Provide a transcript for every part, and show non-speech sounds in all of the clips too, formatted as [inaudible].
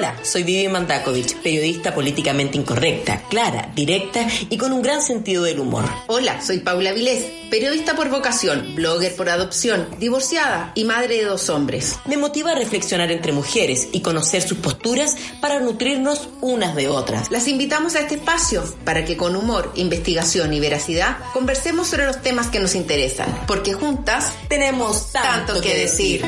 Hola, soy Vivi Mandakovich, periodista políticamente incorrecta, clara, directa y con un gran sentido del humor. Hola, soy Paula Vilés, periodista por vocación, blogger por adopción, divorciada y madre de dos hombres. Me motiva a reflexionar entre mujeres y conocer sus posturas para nutrirnos unas de otras. Las invitamos a este espacio para que con humor, investigación y veracidad conversemos sobre los temas que nos interesan, porque juntas tenemos tanto, que decir.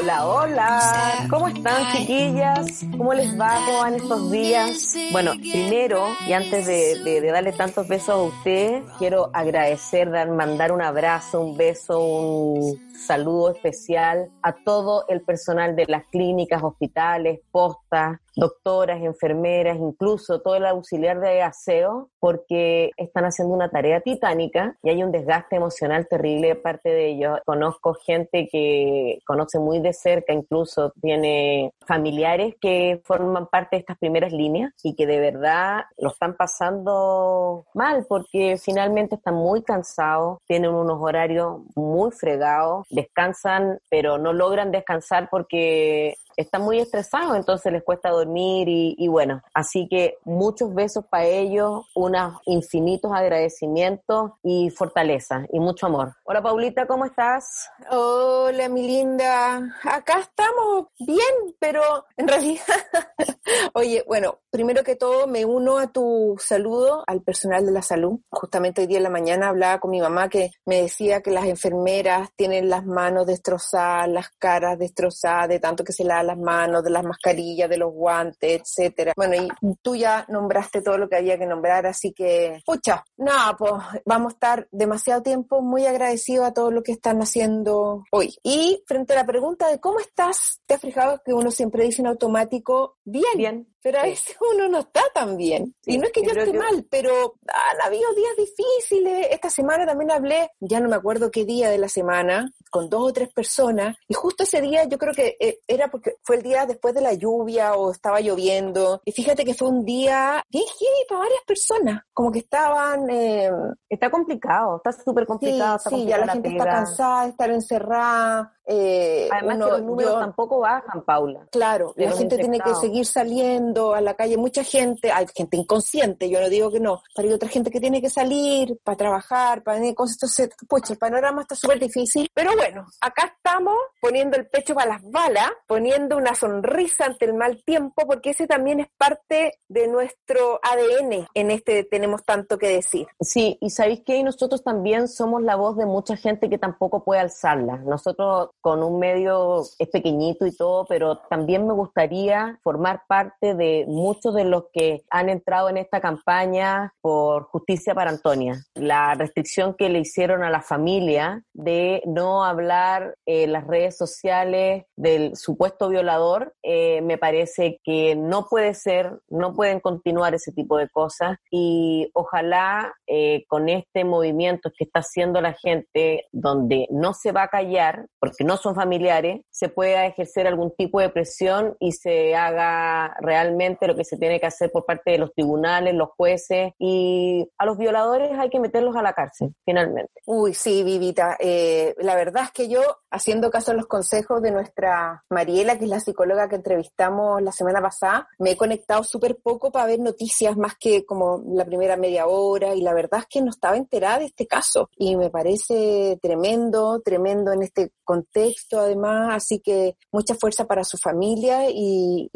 Hola, hola. ¿Cómo están, chiquillas? ¿Cómo les va? ¿Cómo van estos días? Bueno, primero, y antes de, darle tantos besos a usted, quiero agradecer, dar, mandar un abrazo, un beso, un saludo especial a todo el personal de las clínicas, hospitales, postas, doctoras, enfermeras, incluso todo el auxiliar de aseo, porque están haciendo una tarea titánica y hay un desgaste emocional terrible de parte de ellos. Conozco gente que conoce muy de cerca, incluso tiene familiares que forman parte de estas primeras líneas y que de verdad lo están pasando mal porque finalmente están muy cansados, tienen unos horarios muy fregados, descansan, pero no logran descansar porque están muy estresados, entonces les cuesta dormir y, bueno, así que muchos besos para ellos, unos infinitos agradecimientos y fortaleza y mucho amor. Hola Paulita, ¿cómo estás? Hola mi linda, acá estamos bien, pero en realidad, [laughs] oye, bueno, primero que todo me uno a tu saludo al personal de la salud. Justamente hoy día en la mañana hablaba con mi mamá que me decía que las enfermeras tienen las manos destrozadas, las caras destrozadas de tanto que se la las manos, de las mascarillas, de los guantes, etcétera. Bueno, y tú ya nombraste todo lo que había que nombrar, así que, pucha, nada, pues vamos a estar demasiado tiempo muy agradecidos a todo lo que están haciendo hoy. Y frente a la pregunta de cómo estás, te has fijado que uno siempre dice en automático, bien. Bien. Pero a veces uno no está tan bien. y no es que yo esté mal, pero han habido días difíciles. Esta semana también hablé, ya no me acuerdo qué día de la semana, con dos o tres personas. Y justo ese día yo creo que eh, era porque fue el día después de la lluvia o estaba lloviendo. Y fíjate que fue un día bien heavy para varias personas. Como que estaban... Eh, está complicado, está súper complicado. Sí, ya la, gente está cansada de estar encerrada. Eh, Además que los números tampoco bajan, Paula. Claro, la gente tiene que seguir saliendo a la calle. Mucha gente, hay gente inconsciente, yo no digo que no, pero hay otra gente que tiene que salir para trabajar, para venir cosas. Entonces, pucha, el panorama está súper difícil. Pero bueno, acá estamos poniendo el pecho para las balas, poniendo una sonrisa ante el mal tiempo, porque ese también es parte de nuestro ADN en este tenemos tanto que decir. Sí, y sabéis que nosotros también somos la voz de mucha gente que tampoco puede alzarla. Nosotros con un medio es pequeñito y todo, pero también me gustaría formar parte de muchos de los que han entrado en esta campaña por justicia para Antonia. La restricción que le hicieron a la familia de no hablar en las redes sociales del supuesto violador, eh, me parece que no puede ser, no pueden continuar ese tipo de cosas y ojalá eh, con este movimiento que está haciendo la gente, donde no se va a callar, porque no no son familiares, se pueda ejercer algún tipo de presión y se haga realmente lo que se tiene que hacer por parte de los tribunales, los jueces y a los violadores hay que meterlos a la cárcel, finalmente. Uy, sí, Vivita. Eh, la verdad es que yo, haciendo caso a los consejos de nuestra Mariela, que es la psicóloga que entrevistamos la semana pasada, me he conectado súper poco para ver noticias más que como la primera media hora y la verdad es que no estaba enterada de este caso y me parece tremendo, tremendo en este contexto además, así que mucha fuerza para su familia y,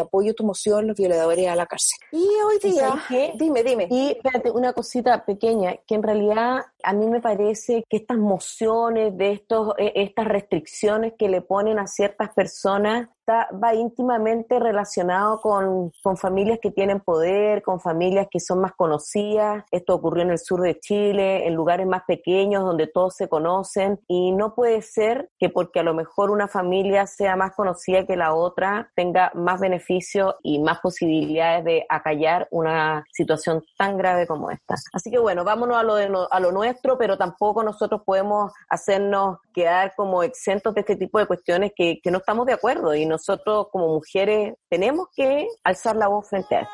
apoyo tu moción, los violadores a la cárcel. Y hoy día, dime, dime. Y espérate, una cosita pequeña, que en realidad a mí me parece que estas mociones, de estos, e, estas restricciones que le ponen a ciertas personas, va íntimamente relacionado con, con, familias que tienen poder, con familias que son más conocidas. Esto ocurrió en el sur de Chile, en lugares más pequeños donde todos se conocen y no puede ser que porque a lo mejor una familia sea más conocida que la otra tenga más beneficio y más posibilidades de acallar una situación tan grave como esta. Así que bueno, vámonos a lo, de, a lo pero tampoco nosotros podemos hacernos quedar como exentos de este tipo de cuestiones que, no estamos de acuerdo y nosotros como mujeres tenemos que alzar la voz frente a esto.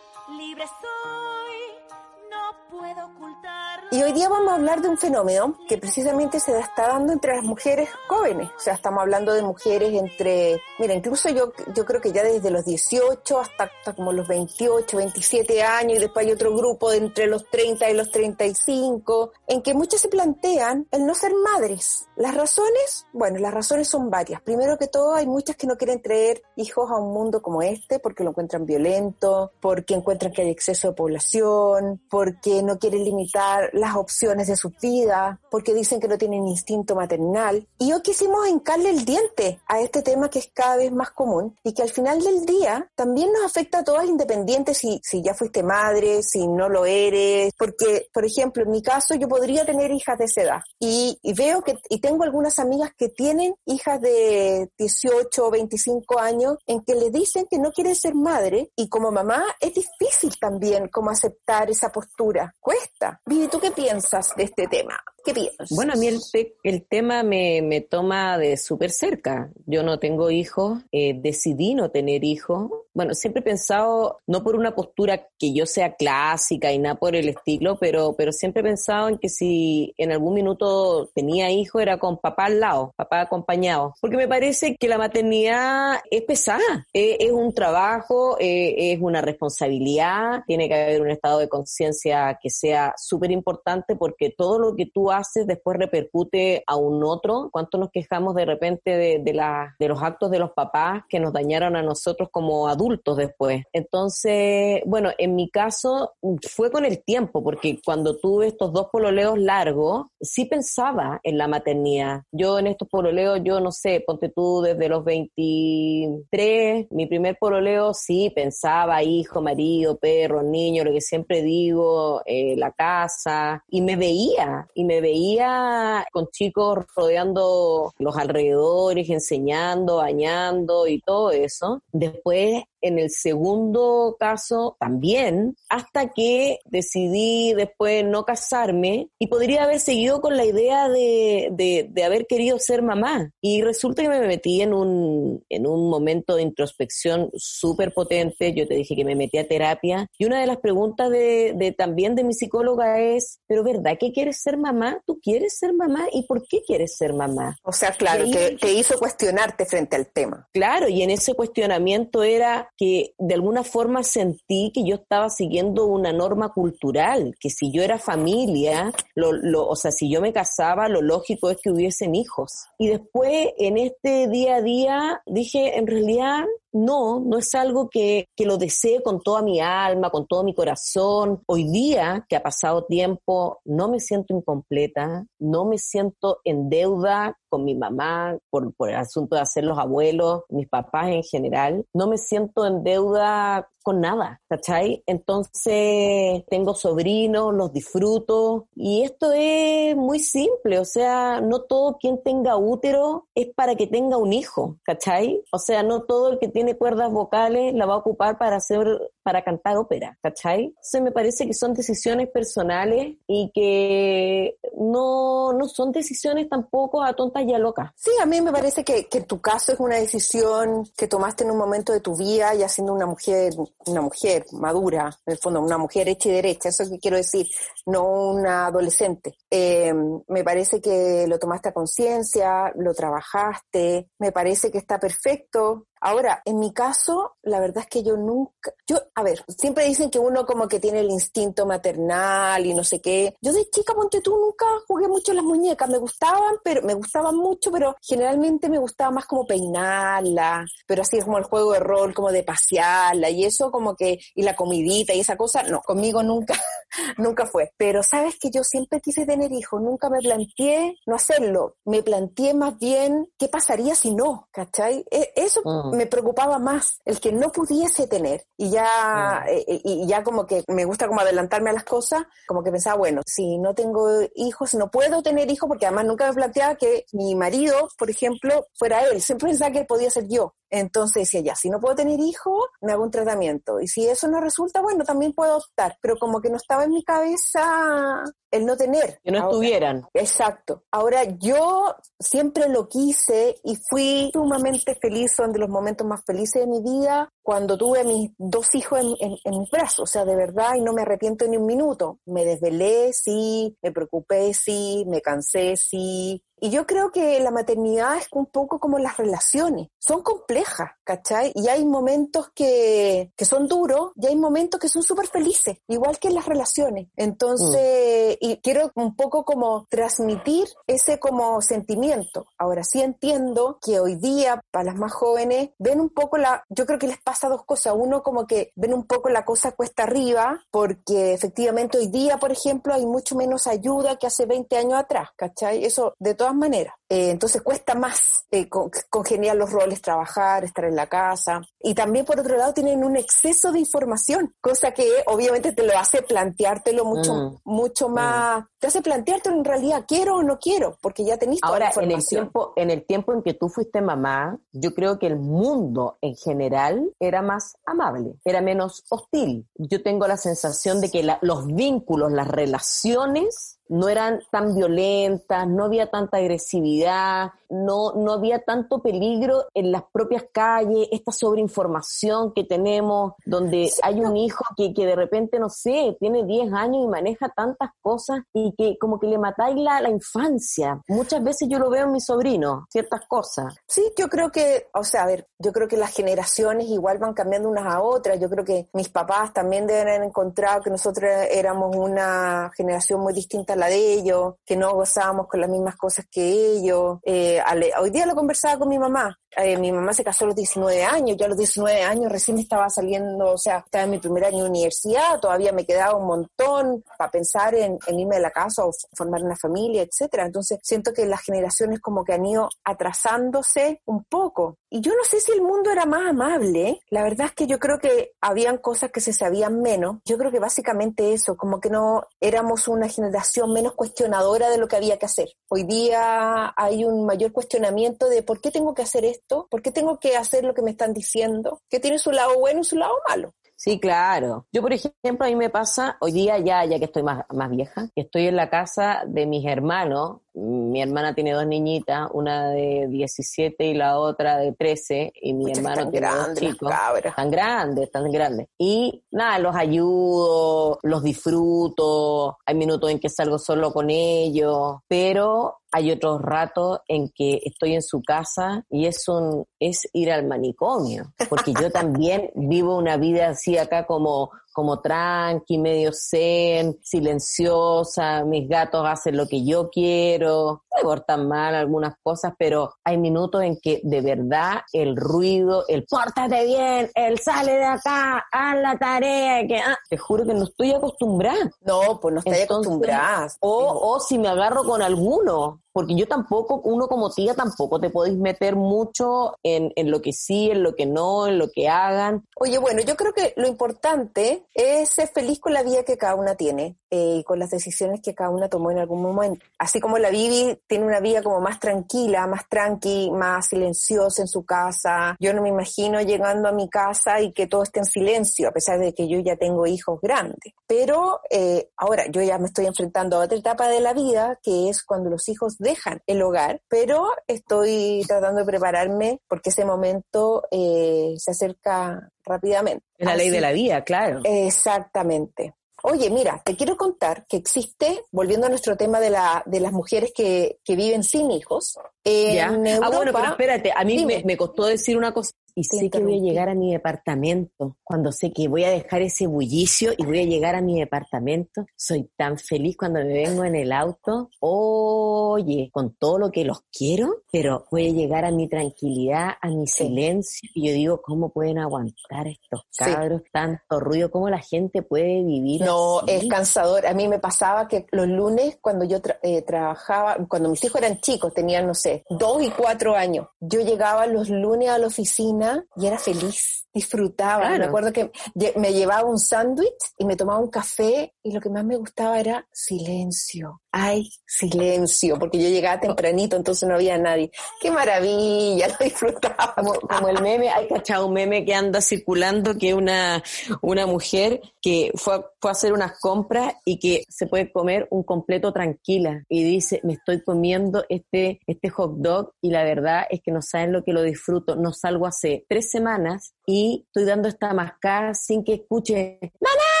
Y hoy día vamos a hablar de un fenómeno que precisamente se está dando entre las mujeres jóvenes. O sea, estamos hablando de mujeres entre, mira, incluso yo, yo creo que ya desde los 18 hasta, hasta como los 28, 27 años, y después hay otro grupo de entre los 30 y los 35, en que muchas se plantean el no ser madres. Las razones, bueno, las razones son varias. Primero que todo, hay muchas que no quieren traer hijos a un mundo como este porque lo encuentran violento, porque encuentran que hay exceso de población, porque no quieren limitar las opciones de su vida, porque dicen que no tienen instinto maternal. Y hoy quisimos hincarle el diente a este tema que es cada vez más común y que al final del día también nos afecta a todas independientes si, si ya fuiste madre, si no lo eres, porque, por ejemplo, en mi caso yo podría tener hijas de esa edad y, y veo que, y tengo algunas amigas que tienen hijas de 18 o 25 años en que le dicen que no quieren ser madre y como mamá es difícil también como aceptar esa postura. Cuesta. Vivi, ¿tú qué piensas de este tema? ¿Qué piensas? Bueno, a mí el, el tema me, me, toma de súper cerca. Yo no tengo hijos, eh, decidí no tener hijos. Bueno, siempre he pensado, no por una postura que yo sea clásica y nada por el estilo, pero, pero siempre he pensado en que si en algún minuto tenía hijos era con papá al lado, papá acompañado. Porque me parece que la maternidad es pesada, es, es un trabajo, es, es una responsabilidad, tiene que haber un estado de conciencia que sea súper importante porque todo lo que tú haces después repercute a un otro. ¿Cuánto nos quejamos de repente de, de, la, de los actos de los papás que nos dañaron a nosotros como adultos después? Entonces, bueno, en mi caso fue con el tiempo, porque cuando tuve estos dos pololeos largos, sí pensaba en la maternidad. Yo en estos pololeos, yo no sé, ponte tú desde los 23, mi primer pololeo sí pensaba hijo, marido, perro, niño, lo que siempre digo, eh, la casa, y me veía, y me veía con chicos rodeando los alrededores, enseñando, bañando y todo eso. Después en el segundo caso también, hasta que decidí después no casarme y podría haber seguido con la idea de, de, de, haber querido ser mamá. Y resulta que me metí en un, en un momento de introspección súper potente. Yo te dije que me metí a terapia. Y una de las preguntas de, de también de mi psicóloga es, ¿pero verdad que quieres ser mamá? ¿Tú quieres ser mamá? ¿Y por qué quieres ser mamá? O sea, claro, que te hizo cuestionarte frente al tema. Claro, y en ese cuestionamiento era que de alguna forma sentí que yo estaba siguiendo una norma cultural, que si yo era familia, lo, lo, o sea, si yo me casaba, lo lógico es que hubiesen hijos. Y después, en este día a día, dije, en realidad, no, no es algo que, que, lo desee con toda mi alma, con todo mi corazón. Hoy día, que ha pasado tiempo, no me siento incompleta, no me siento en deuda con mi mamá por, por el asunto de hacer los abuelos, mis papás en general. No me siento en deuda con nada, ¿cachai? Entonces tengo sobrinos, los disfruto y esto es muy simple, o sea, no todo quien tenga útero es para que tenga un hijo, ¿cachai? O sea, no todo el que tiene cuerdas vocales la va a ocupar para hacer, para cantar ópera, ¿cachai? Entonces me parece que son decisiones personales y que no, no son decisiones tampoco a tontas y a locas. Sí, a mí me parece que, que en tu caso es una decisión que tomaste en un momento de tu vida ya siendo una mujer una mujer madura, en el fondo, una mujer hecha y derecha, eso es lo que quiero decir, no una adolescente. Eh, me parece que lo tomaste a conciencia, lo trabajaste, me parece que está perfecto, Ahora, en mi caso, la verdad es que yo nunca, yo, a ver, siempre dicen que uno como que tiene el instinto maternal y no sé qué. Yo de chica, ponte tú, nunca jugué mucho las muñecas, me gustaban, pero me gustaban mucho, pero generalmente me gustaba más como peinarla, pero así es como el juego de rol, como de pasearla y eso como que, y la comidita y esa cosa, no, conmigo nunca, [laughs] nunca fue. Pero sabes que yo siempre quise tener hijos, nunca me planteé no hacerlo, me planteé más bien qué pasaría si no, ¿cachai? E, eso me preocupaba más el que no pudiese tener. Y ya, eh, y ya como que me gusta como adelantarme a las cosas, como que pensaba, bueno, si no tengo hijos, no puedo tener hijos, porque además nunca me planteaba que mi marido, por ejemplo, fuera él. Siempre pensaba que podía ser yo. Entonces decía, ya, si no puedo tener hijos, me hago un tratamiento. Y si eso no resulta, bueno, también puedo optar. Pero como que no estaba en mi cabeza el no tener. Que no estuvieran. Exacto. Ahora, yo siempre lo quise y fui sumamente feliz, son de los momentos más felices de mi vida, cuando tuve mis dos hijos en, en, mis brazos, o sea, de verdad, y no me arrepiento ni un minuto. Me desvelé, sí, me preocupé, sí, me cansé, sí, y yo creo que la maternidad es un poco como las relaciones, son complejas, ¿cachai? Y hay momentos que, que son duros y hay momentos que son súper felices, igual que en las relaciones. Entonces, y quiero un poco como transmitir ese como sentimiento. Ahora sí entiendo que hoy día, para las más jóvenes, ven un poco la, yo creo que les pasa dos cosas. Uno como que ven un poco la cosa cuesta arriba, porque efectivamente hoy día, por ejemplo, hay mucho menos ayuda que hace 20 años atrás, ¿cachai? Eso de todas maneras. Eh, entonces cuesta más eh, congeniar los roles, trabajar, estar en la casa. Y también por otro lado tienen un exceso de información, cosa que obviamente te lo hace planteártelo mucho, mm. mucho mm. más, te hace plantearte en realidad quiero o no quiero, porque ya tenés toda Ahora, la información. en el tiempo, en el tiempo en que tú fuiste mamá, yo creo que el mundo en general era más amable, era menos hostil. Yo tengo la sensación de que los vínculos, las relaciones no eran tan violentas, no había tanta agresividad, no, no había tanto peligro en las propias calles, esta sobreinformación que tenemos, donde hay un hijo que, que, de repente, no sé, tiene 10 años y maneja tantas cosas y que como que le matáis la, la infancia. Muchas veces yo lo veo en mi sobrino, ciertas cosas. Sí, yo creo que, o sea, a ver, yo creo que las generaciones igual van cambiando unas a otras. Yo creo que mis papás también deben haber encontrado que nosotros éramos una generación muy distinta a la de ellos, que no gozábamos con las mismas cosas que ellos. Eh, hoy día lo conversaba con mi mamá. Eh, mi mamá se casó a los 19 años, yo a los 19 años recién estaba saliendo, o sea, estaba en mi primer año de universidad, todavía me quedaba un montón para pensar en, irme de la casa o formar una familia, etcétera. Entonces siento que las generaciones como que han ido atrasándose un poco. Y yo no sé si el mundo era más amable, la verdad es que yo creo que habían cosas que se sabían menos. Yo creo que básicamente eso, como que no éramos una generación menos cuestionadora de lo que había que hacer. Hoy día hay un mayor cuestionamiento de por qué tengo que hacer esto, por qué tengo que hacer lo que me están diciendo, que tiene su lado bueno y su lado malo. Sí, claro. Yo, por ejemplo, a mí me pasa, hoy día ya, ya que estoy más, más vieja, que estoy en la casa de mis hermanos, mi hermana tiene dos niñitas, una de 17 y la otra de 13, y mi hermano tiene dos chicos. Tan grandes, tan grandes. Y nada, los ayudo, los disfruto, hay minutos en que salgo solo con ellos, pero hay otros ratos en que estoy en su casa y es un es ir al manicomio, porque yo también vivo una vida así acá como como tranqui, medio zen, silenciosa, mis gatos hacen lo que yo quiero, me portan mal algunas cosas, pero hay minutos en que de verdad el ruido, el pórtate bien, el sale de acá, haz la tarea, que ah, te juro que no estoy acostumbrada. No, pues no estoy acostumbrada. O, o si me agarro con alguno, porque yo tampoco, uno como tía tampoco te podéis meter mucho en, en, lo que sí, en lo que no, en lo que hagan. Oye, bueno, yo creo que lo importante es ser feliz con la vida que cada una tiene eh, y con las decisiones que cada una tomó en algún momento. Así como la Vivi tiene una vida como más tranquila, más tranqui, más silenciosa en su casa, yo no me imagino llegando a mi casa y que todo esté en silencio, a pesar de que yo ya tengo hijos grandes. Pero eh, ahora yo ya me estoy enfrentando a otra etapa de la vida, que es cuando los hijos dejan el hogar, pero estoy tratando de prepararme porque ese momento eh, se acerca rápidamente. Es la ley de la vida, claro. Exactamente. Oye, mira, te quiero contar que existe, volviendo a nuestro tema de, la, de las mujeres que, que viven sin hijos, en Europa, ah, bueno, pero espérate, a mí me, me, costó decir una cosa y sé que voy a llegar a mi departamento, cuando sé que voy a dejar ese bullicio y voy a llegar a mi departamento, soy tan feliz cuando me vengo en el auto, oye, con todo lo que los quiero, pero voy a llegar a mi tranquilidad, a mi silencio, y yo digo, ¿cómo pueden aguantar estos cabros tanto ruido? ¿Cómo la gente puede vivir No, es cansador. A mí me pasaba que los lunes, cuando yo eh, trabajaba, cuando mis hijos eran chicos, tenían, no sé, dos y cuatro años, yo llegaba los lunes a la oficina y era feliz, disfrutaba. Me acuerdo que me llevaba un sándwich y me tomaba un café y lo que más me gustaba era silencio. Hay silencio, porque yo llegaba tempranito, entonces no había nadie. ¡Qué maravilla! Lo disfrutaba. Como, el meme, hay cachado un meme que anda circulando que una, una mujer que fue, fue a hacer unas compras y que se puede comer un completo tranquila y dice, me estoy comiendo este, este hot dog y la verdad es que no saben lo que lo disfruto. No salgo hace tres semanas y estoy dando esta mascada sin que escuche, ¡Mamá!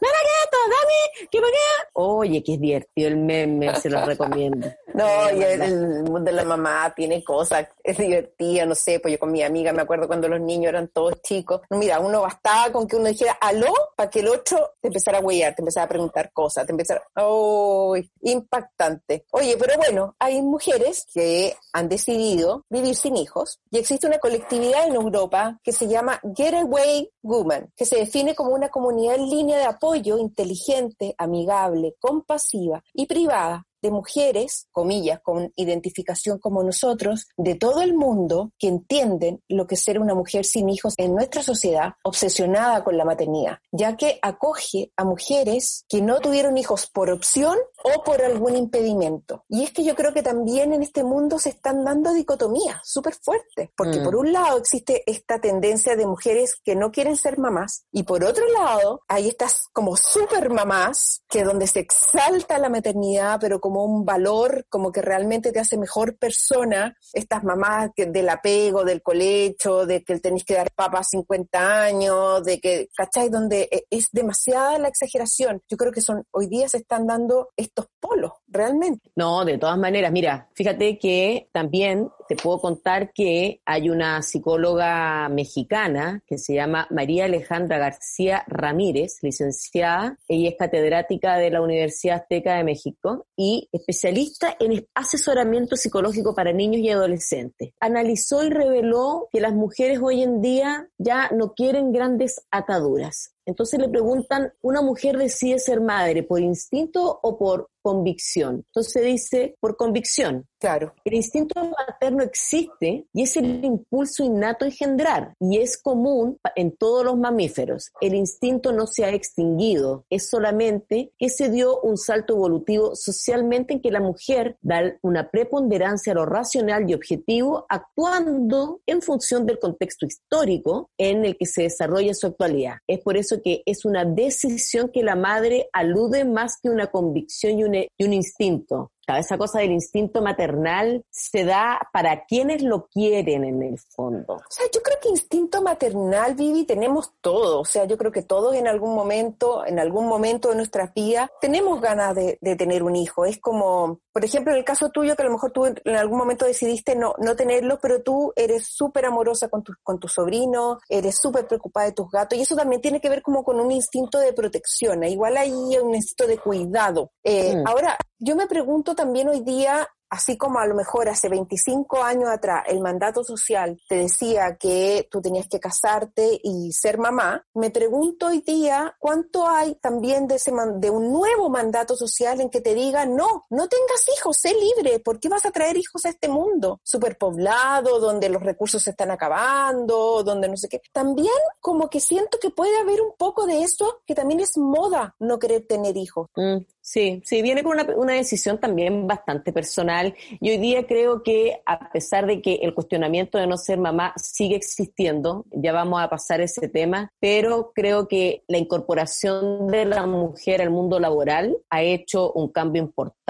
¡Mamá, esto! ¡Dame! ¿Qué qué? Oye, qué divertido el meme, se lo recomiendo. [laughs] no, y el, mundo de la mamá tiene cosas, es divertida, no sé, pues yo con mi amiga me acuerdo cuando los niños eran todos chicos. No, mira, uno bastaba con que uno dijera aló para que el otro te empezara a huellar, te empezara a preguntar cosas, te empezara. ¡Oh! Impactante. Oye, pero bueno, hay mujeres que han decidido vivir sin hijos y existe una colectividad en Europa que se llama Getaway Woman, que se define como una comunidad en línea de apoyo inteligente, amigable, compasiva y privada de mujeres, comillas, con identificación como nosotros, de todo el mundo que entienden lo que es ser una mujer sin hijos en nuestra sociedad obsesionada con la maternidad, ya que acoge a mujeres que no tuvieron hijos por opción o por algún impedimento. Y es que yo creo que también en este mundo se están dando dicotomías súper fuertes, porque mm. por un lado existe esta tendencia de mujeres que no quieren ser mamás y por otro lado hay estas como super mamás que donde se exalta la maternidad pero como como un valor, como que realmente te hace mejor persona, estas mamás que, del apego, del colecho, de que tenés que dar papas 50 años, de que, ¿cachai? Donde e, es demasiada la exageración. Yo creo que son, hoy día se están dando estos polos, realmente. No, de todas maneras, mira, fíjate que también te puedo contar que hay una psicóloga mexicana que se llama María Alejandra García Ramírez, licenciada, ella es catedrática de la Universidad Azteca de México y especialista en asesoramiento psicológico para niños y adolescentes. Analizó y reveló que las mujeres hoy en día ya no quieren grandes ataduras. Entonces le preguntan, ¿una mujer decide ser madre por instinto o por convicción? Entonces dice, por convicción. Claro. El instinto materno existe y es el impulso innato engendrar y es común en todos los mamíferos. El instinto no se ha extinguido, es solamente que se dio un salto evolutivo socialmente en que la mujer da una preponderancia a lo racional y objetivo actuando en función del contexto histórico en el que se desarrolla su actualidad. Es por eso que es una decisión que la madre alude más que una convicción y un, instinto esa cosa del instinto maternal se da para quienes lo quieren en el fondo. O sea, yo creo que instinto maternal, Vivi, tenemos todo. O sea, yo creo que todos en algún momento, en algún momento de nuestra vida, tenemos ganas de, tener un hijo. Es como, por ejemplo, en el caso tuyo, que a lo mejor tú en algún momento decidiste no, no tenerlo, pero tú eres súper amorosa con tu, con tu sobrino, eres súper preocupada de tus gatos, y eso también tiene que ver como con un instinto de protección. Igual hay un instinto de cuidado. Eh, mm. Ahora, yo me pregunto también hoy día así como a lo mejor hace 25 años atrás el mandato social te decía que tú tenías que casarte y ser mamá, me pregunto hoy día cuánto hay también de, ese de un nuevo mandato social en que te diga, no, no tengas hijos, sé libre, ¿por qué vas a traer hijos a este mundo superpoblado, donde los recursos se están acabando, donde no sé qué? También como que siento que puede haber un poco de eso, que también es moda no querer tener hijos. Mm, sí, sí, viene con una, una decisión también bastante personal. Y hoy día creo que a pesar de que el cuestionamiento de no ser mamá sigue existiendo, ya vamos a pasar ese tema, pero creo que la incorporación de la mujer al mundo laboral ha hecho un cambio importante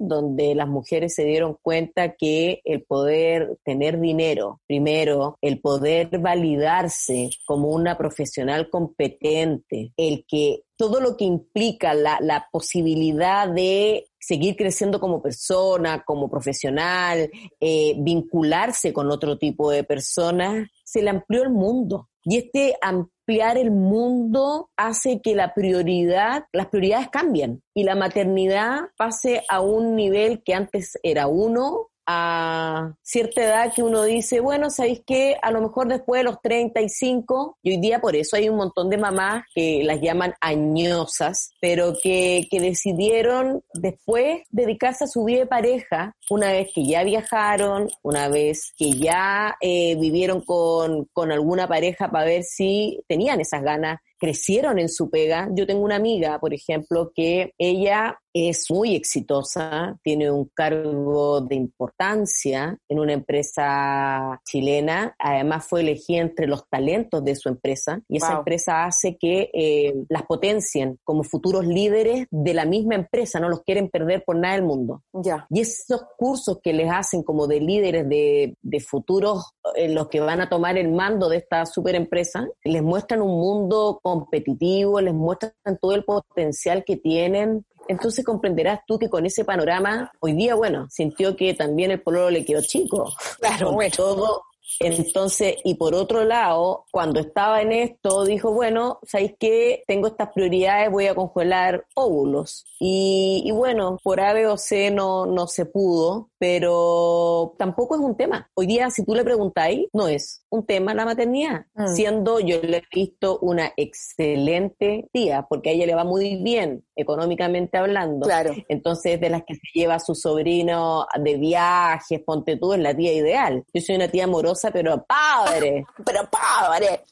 donde las mujeres se dieron cuenta que el poder tener dinero, primero, el poder validarse como una profesional competente, el que todo lo que implica la, posibilidad de seguir creciendo como persona, como profesional, eh, vincularse con otro tipo de personas, se le amplió el mundo. Y este ampliar el mundo hace que la prioridad, las prioridades cambien y la maternidad pase a un nivel que antes era uno a cierta edad que uno dice, bueno, ¿sabéis qué? A lo mejor después de los 35, y hoy día por eso hay un montón de mamás que las llaman añosas, pero que, que decidieron después dedicarse a su vida de pareja, una vez que ya viajaron, una vez que ya eh, vivieron con, con alguna pareja para ver si tenían esas ganas crecieron en su pega. Yo tengo una amiga, por ejemplo, que ella es muy exitosa, tiene un cargo de importancia en una empresa chilena, además fue elegida entre los talentos de su empresa y esa empresa hace que eh, las potencien como futuros líderes de la misma empresa, no los quieren perder por nada del mundo. Ya. Y esos cursos que les hacen como de líderes de, de futuros, en eh, los que van a tomar el mando de esta super empresa, les muestran un mundo competitivo, les muestran todo el potencial que tienen entonces comprenderás tú que con ese panorama, hoy día, bueno, sintió que también el pololo le quedó chico. Claro, bueno. Todo, entonces, y por otro lado, cuando estaba en esto, dijo, bueno, ¿sabéis qué? Tengo estas prioridades, voy a congelar óvulos. Y, bueno, por A, B o C no, no se pudo, pero tampoco es un tema. Hoy día, si tú le preguntáis, no es un tema la maternidad, mm. siendo yo le he visto una excelente tía, porque a ella le va muy bien económicamente hablando. Claro. Entonces, de las que se lleva a su sobrino de viajes, ponte tú, es la tía ideal. Yo soy una tía amorosa, pero padre, pero padre.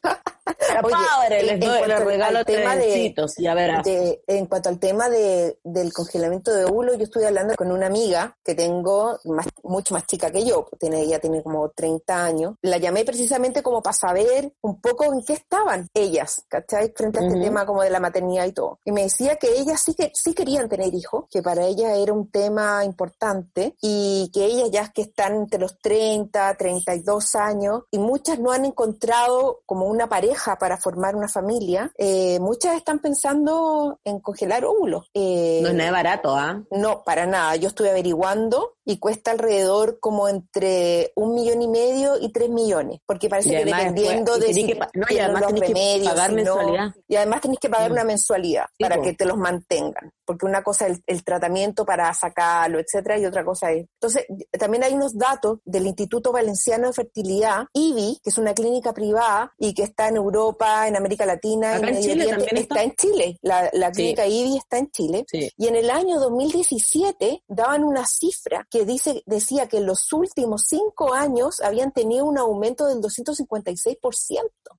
Pero padre, les doy, les regalo tema de, ya verás. en cuanto al tema de, del congelamiento de óvulos, yo estuve hablando con una amiga que tengo, más, mucho más chica que yo, tiene, ella tiene como 30 años. La llamé precisamente como para saber un poco en qué estaban ellas, ¿cachai? Frente a este tema como de la maternidad y todo. Y me decía que ellas sí, que, sí querían tener hijos, que para ellas era un tema importante y que ellas ya que están entre los 30, 32 años y muchas no han encontrado como una pareja para formar una familia, eh, muchas están pensando en congelar óvulos. Eh, no es nada barato, ¿ah? No, para nada. Yo estuve averiguando y cuesta alrededor como entre un millón y medio y tres millones, porque parece que dependiendo de si no, y además los remedios, que pagar mensualidad. y además tenés que pagar mm. una mensualidad para que te los mantengan, porque una cosa es el, tratamiento para sacarlo, etcétera, y otra cosa es. Entonces, también hay unos datos del Instituto Valenciano de Fertilidad, IBI, que es una clínica privada y que está en Europa, en América Latina, en, Chile también está. en Chile. La, clínica IBI está en Chile. Y en el año 2017 daban una cifra que dice, decía que en los últimos cinco años habían tenido un aumento del 256%.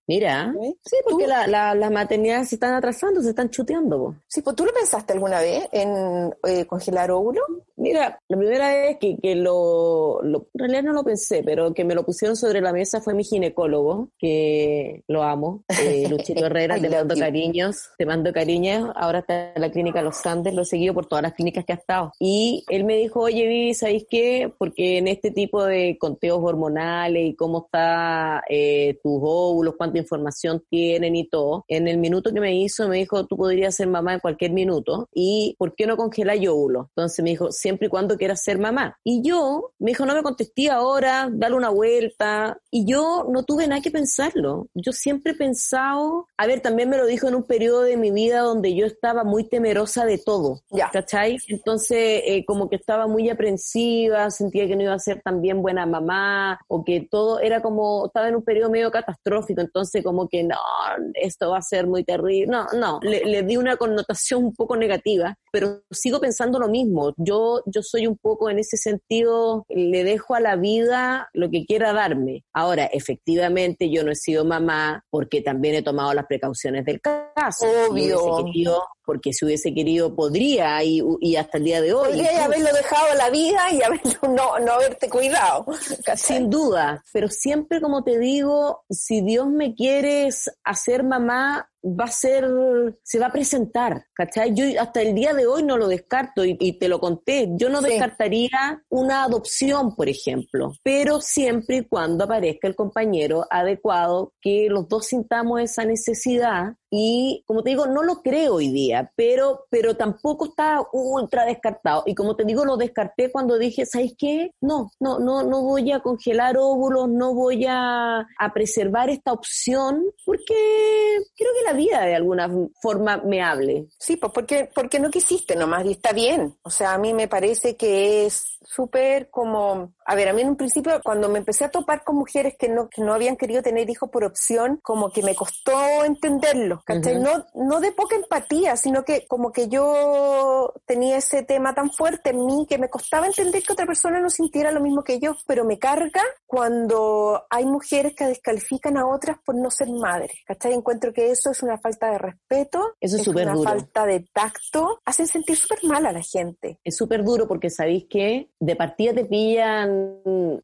Mira, sí, porque las la, maternidades se están atrasando, se están chuteando. Sí, pues tú lo pensaste alguna vez en eh, congelar óvulos. Mira, la primera vez que, que lo, lo, en realidad no lo pensé, pero que me lo pusieron sobre la mesa fue mi ginecólogo, que lo amo, eh, Luchito Herrera, [laughs] te mando cariños, te mando cariños, ahora está en la clínica Los Andes, lo he seguido por todas las clínicas que ha estado. Y él me dijo, oye, Vivi, ¿sabéis qué? Porque en este tipo de conteos hormonales y cómo está eh, tus óvulos, cuánta información tienen y todo, en el minuto que me hizo me dijo, tú podrías ser mamá en cualquier minuto y ¿por qué no congelar óvulos? Entonces me dijo, siempre y cuando quieras ser mamá. Y yo, me dijo, no me contesté ahora, dale una vuelta. Y yo no tuve nada que pensarlo. Yo siempre he pensado, a ver, también me lo dijo en un periodo de mi vida donde yo estaba muy temerosa de todo. Ya. ¿Cachai? Entonces, eh, como que estaba muy aprensiva, sentía que no iba a ser tan bien buena mamá, o que todo era como, estaba en un periodo medio catastrófico, entonces como que no, esto va a ser muy terrible. No, no, le, le di una connotación un poco negativa, pero sigo pensando lo mismo. Yo, yo soy un poco en ese sentido, le dejo a la vida lo que quiera darme. Ahora, efectivamente, yo no he sido mamá porque también he tomado las precauciones del caso. Obvio porque si hubiese querido podría y, y hasta el día de hoy. Podría haberlo dejado a la vida y haberlo, [laughs] no, no haberte cuidado. Sin duda, pero siempre como te digo, si Dios me quiere hacer mamá, va a ser, se va a presentar, ¿cachai? Yo hasta el día de hoy no lo descarto y, te lo conté, yo no descartaría una adopción, por ejemplo, pero siempre y cuando aparezca el compañero adecuado, que los dos sintamos esa necesidad y como te digo, no lo creo hoy día, pero, pero tampoco está ultra descartado. Y como te digo, lo descarté cuando dije, ¿sabes qué? No, no, no, no voy a congelar óvulos, no voy a, a preservar esta opción, porque creo que la vida de alguna forma me hable. Sí, pues porque, porque no quisiste nomás, y está bien. O sea, a mí me parece que es súper como A ver, a mí en un principio, cuando me empecé a topar con mujeres que no, que no habían querido tener hijos por opción, como que me costó entenderlo, ¿cachai? no, no de poca empatía, sino que como que yo tenía ese tema tan fuerte en mí que me costaba entender que otra persona no sintiera lo mismo que yo, pero me carga cuando hay mujeres que descalifican a otras por no ser madres, ¿cachai? Encuentro que eso es una falta de respeto, eso es, una duro. falta de tacto, hacen sentir súper mal a la gente. Es súper duro porque sabéis que de partida te pillan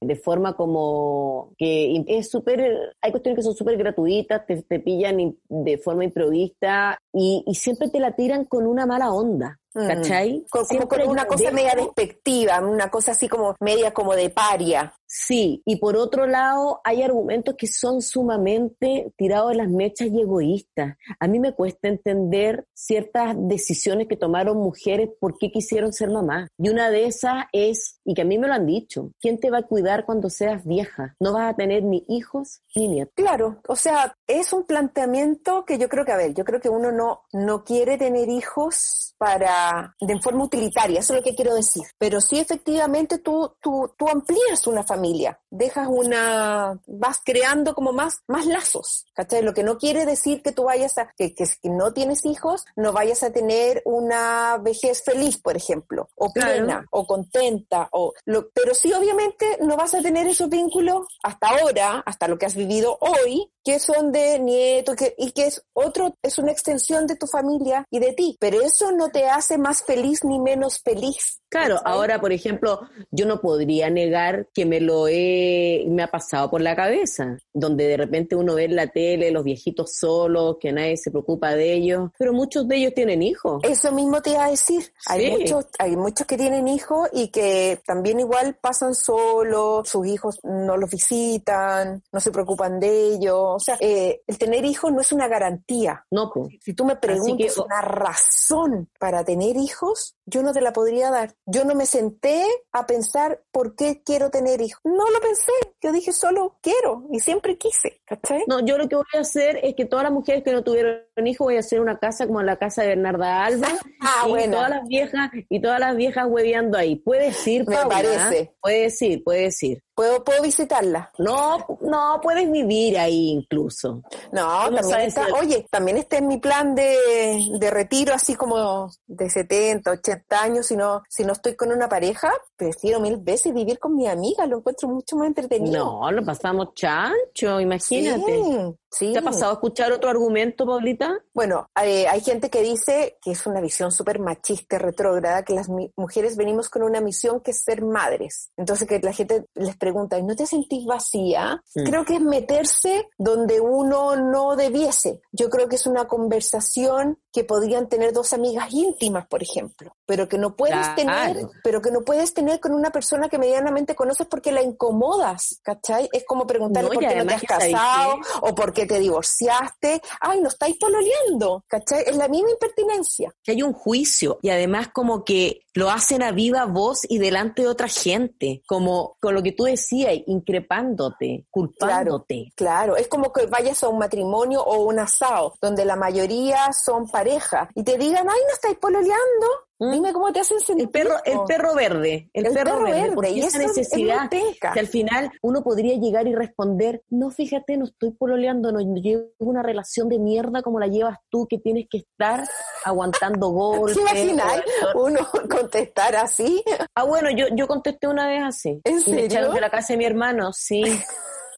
de forma como que es súper, hay cuestiones que son súper gratuitas, te, te, pillan de forma improvista y, y siempre te la tiran con una mala onda. Mm. ¿Cachai? Como, con una cosa media despectiva, una cosa así como media como de paria. Sí, y por otro lado, hay argumentos que son sumamente tirados de las mechas y egoístas. A mí me cuesta entender ciertas decisiones que tomaron mujeres por qué quisieron ser mamá. Y una de esas es, y que a mí me lo han dicho, ¿quién te va a cuidar cuando seas vieja? No vas a tener ni hijos ni nietos. Claro, o sea, es un planteamiento que yo creo que, a ver, yo creo que uno no, no quiere tener hijos para, de forma utilitaria, eso es lo que quiero decir. Pero sí, efectivamente, tú, tú, tú amplías una familia dejas una, vas creando como más, más lazos, ¿cachai? Lo que no quiere decir que tú vayas a, que, que, no tienes hijos, no vayas a tener una vejez feliz, por ejemplo, o plena, o contenta, o lo, pero sí obviamente no vas a tener esos vínculos hasta ahora, hasta lo que has vivido hoy, que son de nieto que, y que es otro, es una extensión de tu familia y de ti, pero eso no te hace más feliz ni menos feliz. Claro, ahora, por ejemplo, yo no podría negar que me lo he, me ha pasado por la cabeza, donde de repente uno ve en la tele los viejitos solos, que nadie se preocupa de ellos, pero muchos de ellos tienen hijos. Eso mismo te iba a decir. Hay muchos, hay muchos que tienen hijos y que también igual pasan solos, sus hijos no los visitan, no se preocupan de ellos. O sea, eh, el tener hijos no es una garantía. No, pues. Si tú me preguntas una razón para tener hijos, yo no te la podría dar. Yo no me senté a pensar por qué quiero tener hijos. No lo pensé. Yo dije solo quiero y siempre quise. ¿cachai? No, yo lo que voy a hacer es que todas las mujeres que no tuvieron hijos voy a hacer una casa como la casa de Bernarda Alba. [laughs] ah, y bueno. todas las viejas y todas las viejas hueveando ahí. Puede decir, Me parece. Puede decir, puede decir. ¿Puedo, ¿Puedo visitarla? No, no, puedes vivir ahí incluso. No, también está, oye, también está en mi plan de, de, retiro, así como de 70, 80 años, si no, si no estoy con una pareja, prefiero mil veces vivir con mi amiga, lo encuentro mucho más entretenido. No, lo pasamos chancho, imagínate. Sí, ¿Te ha pasado a escuchar otro argumento, Paulita? Bueno, eh, hay gente que dice que es una visión súper machista, retrógrada, que las mujeres venimos con una misión que es ser madres. Entonces que la gente les pregunta, ¿no te sentís vacía? Mm. Creo que es meterse donde uno no debiese. Yo creo que es una conversación que podrían tener dos amigas íntimas, por ejemplo, pero que no puedes claro. tener, pero que no puedes tener con una persona que medianamente conoces porque la incomodas, ¿cachai? Es como preguntarle No, por qué no te has que, ¿sabes casado o por qué te divorciaste. Ay, no estáis pololeando, ¿cachai? Es la misma impertinencia. Que hay un juicio y además como que lo hacen a viva voz y delante de otra gente, como con lo que tú decías, increpándote, culpándote. Claro, es como que vayas a un matrimonio o un asado, donde la mayoría son pareja, y te digan, ay, no estáis pololeando. ¿Mm? Dime cómo te hacen sentir. El perro, el perro verde, el, El perro, perro verde, verde, esa es necesidad que al final uno podría llegar y responder, no, fíjate, no estoy pololeando, no llevo una relación de mierda como la llevas tú, que tienes que estar aguantando [laughs] golpes. ¿Te imaginas o- uno [laughs] contestar así? Ah, bueno, yo, yo contesté una vez así. ¿En me echaron serio? de la casa de mi hermano, sí.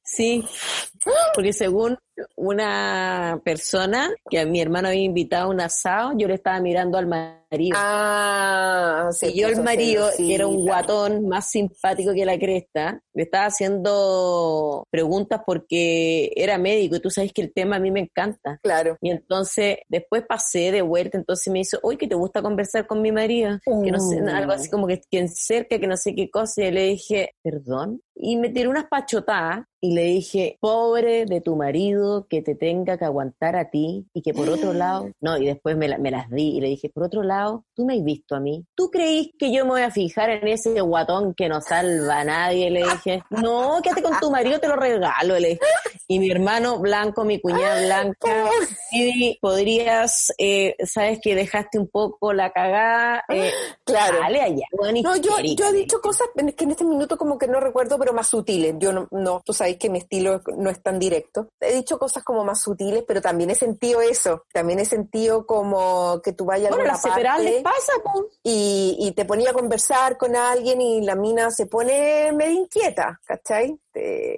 Sí, [gasps] porque según una persona que a mi hermano había invitado a un asado, yo le estaba mirando al marido. Ah, y yo el marido, que era un guatón más simpático que la cresta, le estaba haciendo preguntas porque era médico y tú sabes que el tema a mí me encanta. Claro. Y entonces después pasé de vuelta, entonces me hizo, oye, que te gusta conversar con mi marido, que no sé, Mm. algo así como que quien cerca, que no sé qué cosa, y le dije, perdón, y me tiré unas pachotadas y le dije, pobre de tu marido que te tenga que aguantar a ti y que por otro lado, [gasps] no, y después me, la- me las di y le dije, por otro lado, tú me has visto a mí, ¿tú creís que yo me voy a fijar en ese guatón que no salva a nadie? Le dije, no, quédate con tu marido, te lo regalo, le dije. Y mi hermano blanco, mi cuñada blanca. y podrías, eh, sabes que dejaste un poco la cagada. [gasps] Eh, claro. Dale allá. No, yo, yo he dicho cosas que en este minuto como que no recuerdo, pero más sutiles. Yo no, no, tú sabes que mi estilo no es tan directo. He dicho cosas como más sutiles, pero también he sentido eso. También he sentido como que tú vayas bueno, a la parte pasa, y, y te ponía a conversar con alguien y la mina se pone medio inquieta, ¿cachai?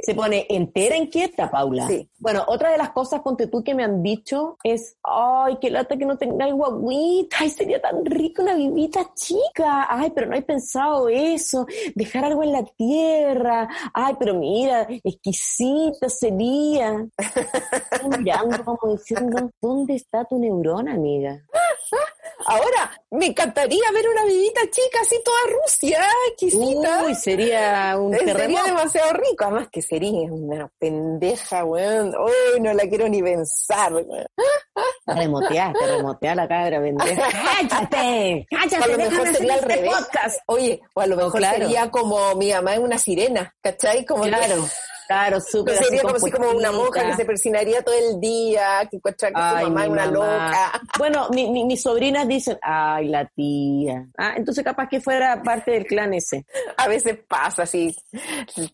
Se pone entera inquieta, Paula. Sí. Bueno, otra de las cosas, ponte tú, que me han dicho es, ay, qué lata que no tengáis guaguita, ay, sería tan rico una vivita chica, ay, pero no he pensado eso, dejar algo en la tierra, ay, pero mira, exquisita sería. [laughs] mirando como diciendo, ¿dónde está tu neurona, amiga? Ahora, me encantaría ver una vivita chica así toda Rusia, exquisita. Uy, sería un terremoto. Sería demasiado rico, además que sería una pendeja, weón. Uy, no la quiero ni pensar, weón. Remotear, te remotea la cabra, pendeja. [laughs] ¡Cállate! ¡Cállate! A lo mejor sería al este revés. Podcast. Oye, o a lo mejor claro. sería como mi mamá en una sirena, ¿cachai? Como Claro. Claro, súper sería así como así como una monja que se persinaría todo el día, que encuentra que su mamá es una loca. Bueno, mi, mi- mis sobrinas dicen, ay, la tía. Ah, entonces capaz que fuera parte del clan ese. A veces pasa así,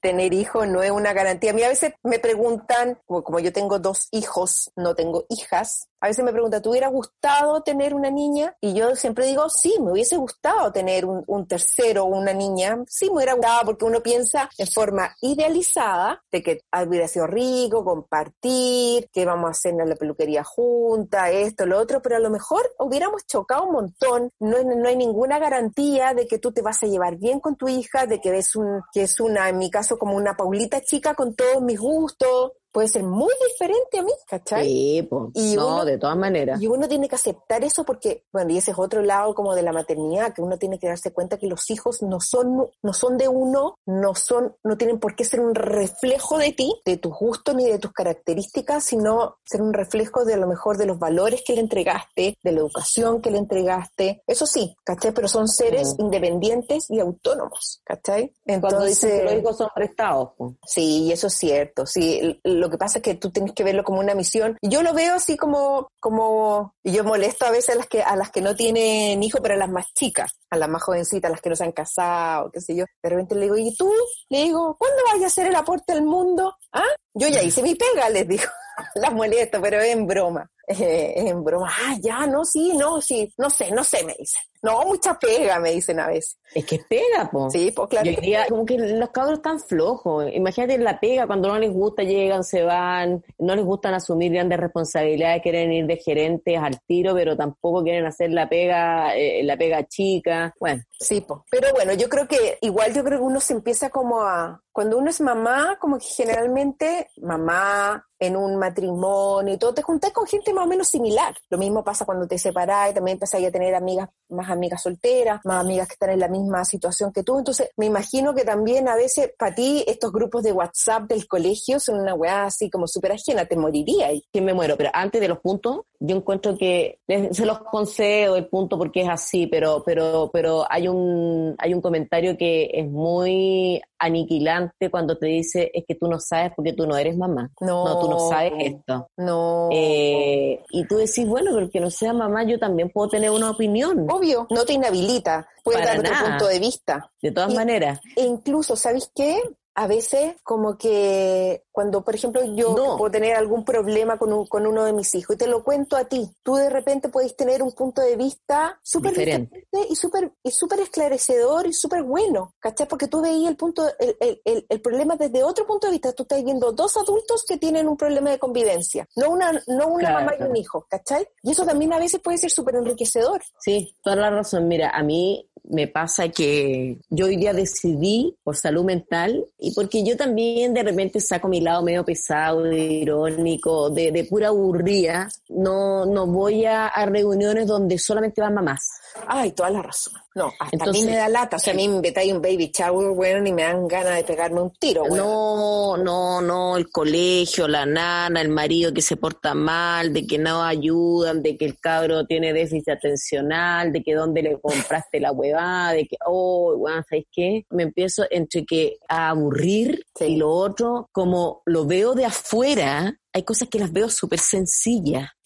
tener hijos no es una garantía. A mí a veces me preguntan, como, como yo tengo dos hijos, no tengo hijas, a veces me preguntan, ¿te hubiera gustado tener una niña? Y yo siempre digo, sí, me hubiese gustado tener un, tercero o una niña. Sí, me hubiera gustado porque uno piensa en forma idealizada de que hubiera sido rico, compartir, que vamos a hacer en la peluquería junta, esto, lo otro, pero a lo mejor hubiéramos chocado un montón. No, no hay ninguna garantía de que tú te vas a llevar bien con tu hija, de que ves un, que es una, en mi caso, como una Paulita chica con todos mis gustos. Puede ser muy diferente a mí, ¿cachai? Sí, po. Y no, uno- de todas maneras. Y uno tiene que aceptar eso porque, bueno, y ese es otro lado como de la maternidad, que uno tiene que darse cuenta que los hijos no son, no son de uno, no son, no tienen por qué ser un reflejo de ti, de tus gustos ni de tus características, sino ser un reflejo de a lo mejor de los valores que le entregaste, de la educación que le entregaste. Eso sí, ¿cachai? Pero son seres Mm. independientes y autónomos, ¿cachai? Cuando dicen que los Entonces, hijos son prestados, po. Sí, y eso es cierto. Sí, L- lo que pasa es que tú tienes que verlo como una misión. Y yo lo veo así como, como, y yo molesto a veces a las que, a las que no tienen hijo, pero a las más chicas, a las más jovencitas, a las que no se han casado, qué sé yo. De repente le digo, ¿y tú? Le digo, ¿cuándo vayas a hacer el aporte al mundo? ¿Ah? Yo ya hice mi pega, les digo. [laughs] las molesto, pero es en broma. Eh, en broma. Ah, ya, no, sí, no, sí, no sé, no sé, me dicen. No, mucha pega, me dicen a veces. Es que pega, po. Sí, pues claro. Y hoy día, como que los cabros están flojos. Imagínate la pega, cuando no les gusta, llegan, se van, no les gustan asumir grandes responsabilidades, quieren ir de gerentes al tiro, pero tampoco quieren hacer la pega, eh, la pega chica. Bueno, Sí, po. pero bueno, yo creo que igual yo creo que uno se empieza como a, cuando uno es mamá, como que generalmente mamá en un matrimonio y todo, te juntás con gente más o menos similar. Lo mismo pasa cuando te separás y también empezás a tener amigas, más amigas solteras, más amigas que están en la misma situación que tú. Entonces, me imagino que también a veces para ti estos grupos de WhatsApp del colegio son una weá así como súper ajena, te moriría que me muero. Pero antes de los puntos, yo encuentro que les- se los concedo el punto porque es así, pero, pero, pero hay un, hay un comentario que es muy aniquilante cuando te dice es que tú no sabes porque tú no eres mamá. No, tú no sabes esto. No. Eh, y tú decís, bueno, pero que no sea mamá, yo también puedo tener una opinión. Obvio, no te inhabilita, puedes Para dar otro punto de vista. De todas Y- maneras. E incluso, ¿sabes qué? A veces, como que cuando, por ejemplo, yo No. puedo tener algún problema con, un- con uno de mis hijos y te lo cuento a ti, tú de repente puedes tener un punto de vista súper Diferente. y súper y súper esclarecedor y súper bueno, ¿cachai? Porque tú veías el, punto, el, el, el, el problema desde otro punto de vista. Tú estás viendo dos adultos que tienen un problema de convivencia, no una, no una Claro, mamá y un hijo, ¿cachai? Y eso también a veces puede ser súper enriquecedor. Sí, toda la razón. Mira, a mí me pasa que yo hoy día decidí por salud mental y porque yo también de repente saco mi lado medio pesado, irónico, de, de pura aburrida. No, no voy a, a reuniones donde solamente van mamás. Ay, toda la razón. No, hasta a mí me da lata. O sea, a mí me metáis un baby shower, bueno, ni me dan ganas de pegarme un tiro, No, no, no, el colegio, la nana, el marido que se porta mal, de que no ayudan, de que el cabro tiene déficit atencional, de que dónde le compraste la huevada, de que, oh, bueno, ¿sabes qué? Me empiezo entre que a aburrir y lo otro, como lo veo de afuera, hay cosas que las veo súper sencillas. [laughs]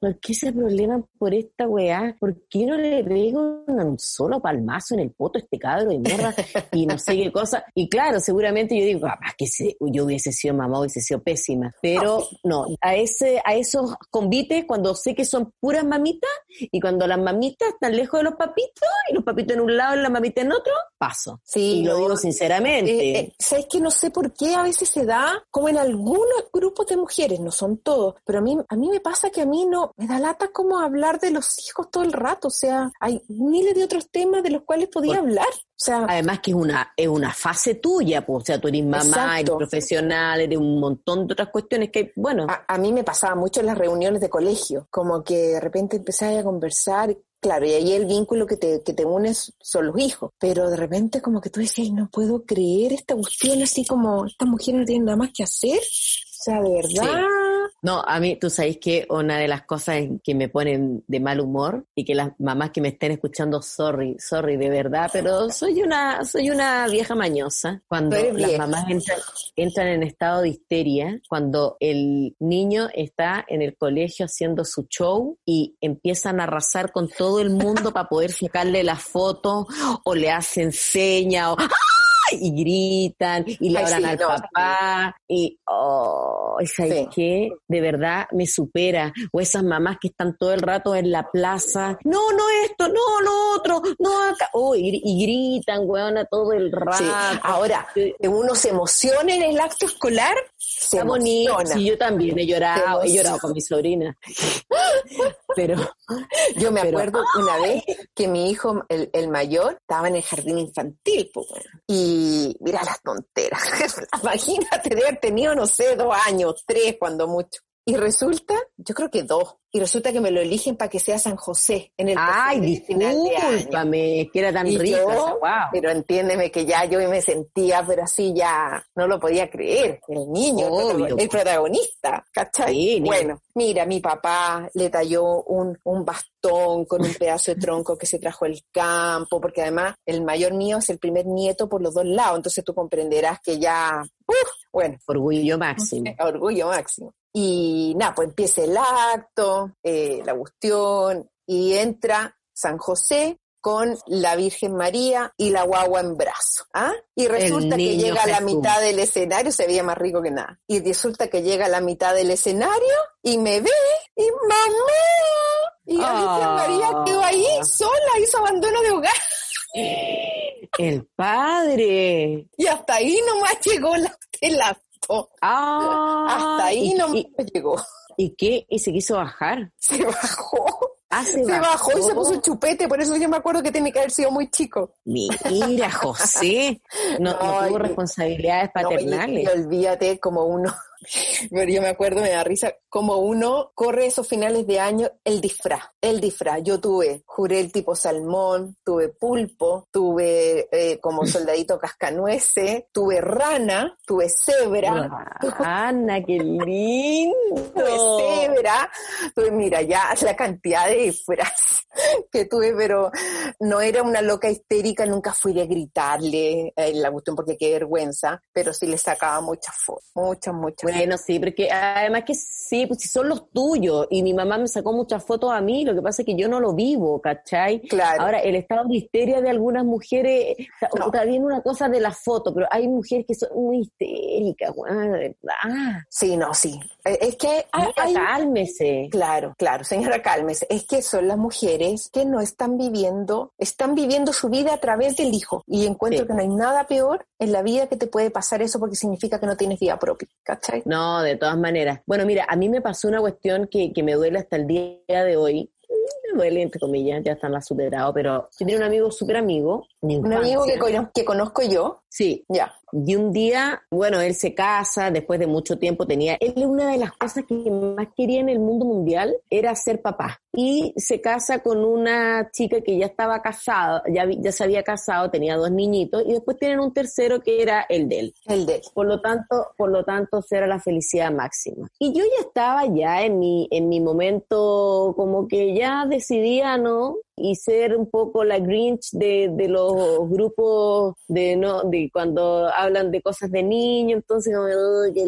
¿por, qué se, probleman por esta weá? ¿Por qué no le pego un solo palmazo en el poto a este cabro de mierda? y no sé qué cosa. Y claro, seguramente yo digo, papá, que yo hubiese sido mamá, hubiese sido pésima. Pero [laughs] no, a ese, a esos convites, cuando sé que son puras mamitas, y cuando las mamitas están lejos de los papitos, y los papitos en un lado y la mamita en otro, paso. Sí. Y lo digo sinceramente. Eh, eh, ¿Sabes que no sé por qué a veces se da, como en algunos grupos de mujeres, no son todos, pero a mí, a mí me pasa que a mí no, me da lata como hablar de los hijos todo el rato, o sea, hay miles de otros temas de los cuales podía hablar. O sea, Además que es una, es una fase tuya, pues, o sea, tú eres mamá, eres profesional, eres un montón de otras cuestiones que, bueno. A, mí me pasaba mucho en las reuniones de colegio, como que de repente empecé a conversar, claro, y ahí el vínculo que te, que te unes son los hijos, pero de repente como que tú decías, no puedo creer esta cuestión así como, esta mujer no tiene nada más que hacer, sea, de verdad. No, a mí, tú sabes que una de las cosas que me ponen de mal humor y que las mamás que me estén escuchando, sorry, sorry, de verdad, pero soy una, soy una vieja mañosa. Cuando las mamás entran, entran en estado de histeria, cuando el niño está en el colegio haciendo su show y empiezan a arrasar con todo el mundo para poder sacarle la foto o le hacen seña o y gritan y le hablan al papá y oh, ¿sabes qué? De verdad me supera. O esas mamás que están todo el rato en la plaza, no, no esto, no lo otro, no acá, oh, y, gritan, weona, todo el rato. Ahora, que uno se emociona en el acto escolar, se Está bonito. Sí, yo también he llorado, he llorado con mi sobrina. [laughs] Pero [laughs] yo me acuerdo una vez que mi hijo, el, el, mayor, estaba en el jardín infantil, pues, y mira las tonteras. [laughs] Imagínate de haber tenido, no sé, dos años, tres, cuando mucho. Y resulta, yo creo que dos, y resulta que me lo eligen para que sea San José en el Ay, discúlpame, que era tan rico. Pero entiéndeme que ya yo me sentía, pero así ya no lo podía creer. El niño, el, protagonista, ¿cachai? bueno, mira, mi papá le talló un, un bastón con un pedazo de tronco que se trajo del campo, porque además el mayor mío es el primer nieto por los dos lados, entonces tú comprenderás que ya, bueno. Orgullo máximo. [laughs] Orgullo máximo. Y nada, pues empieza el acto, eh, la cuestión, y entra San José con la Virgen María y la guagua en brazo. ¿ah? Y resulta que llega a la mitad del escenario, se veía más rico que nada. Y resulta que llega a la mitad del escenario y me ve y mamá. Y la Virgen María ah. quedó ahí sola, hizo abandono de hogar. El padre. Y hasta ahí nomás llegó la, la Ah, Hasta ahí no me llegó. ¿Y qué? ¿Y se quiso bajar? [laughs] Se bajó. Ah, se, bajó. y se puso el chupete, por eso yo me acuerdo que tiene que haber sido muy chico. Mira, José, [laughs] no, tuvo responsabilidades paternales. y, olvídate como uno pero yo me acuerdo, me da risa, como uno corre esos finales de año, el disfraz, el disfraz. Yo tuve juré el tipo salmón, tuve pulpo, tuve eh, como [laughs] soldadito cascanuece, tuve rana, tuve cebra. Ana, qué lindo. [laughs] tuve cebra, tuve, mira, ya la cantidad de disfraz que tuve, pero no era una loca histérica, nunca fui a gritarle en la cuestión porque qué vergüenza, pero sí le sacaba muchas fotos, muchas, muchas. Bueno, sí, porque además que sí, pues si son los tuyos, y mi mamá me sacó muchas fotos a mí, lo que pasa es que yo no lo vivo, ¿cachai? Claro. Ahora, el estado de histeria de algunas mujeres, está, bien una cosa de la foto, pero hay mujeres que son muy histéricas, de verdad. Sí, no, sí. Eh, es que... Hay, cálmese. Claro, claro, señora, cálmese. Es que son las mujeres que no están viviendo, están viviendo su vida a través del hijo, y encuentro que no hay nada peor en la vida que te puede pasar eso porque significa que no tienes vida propia, ¿cachai? No, de todas maneras. Bueno, mira, a mí me pasó una cuestión que, que me duele hasta el día de hoy. duele, entre comillas, ya están las superados, pero yo tenía un amigo súper amigo. Un amigo que, que conozco yo. Sí. Ya. Y un día, bueno, él se casa, después de mucho tiempo tenía, él una de las cosas que más quería en el mundo mundial era ser papá. Y se casa con una chica que ya estaba casada, ya, ya se había casado, tenía dos niñitos, y después tienen un tercero que era el de él. El de él. Por lo tanto, por lo tanto, era la felicidad máxima. Y yo ya estaba ya en mi, en mi momento como que ya decidía, ¿no? Y ser un poco la Grinch de, de los grupos de no de cuando hablan de cosas de niño, entonces como, que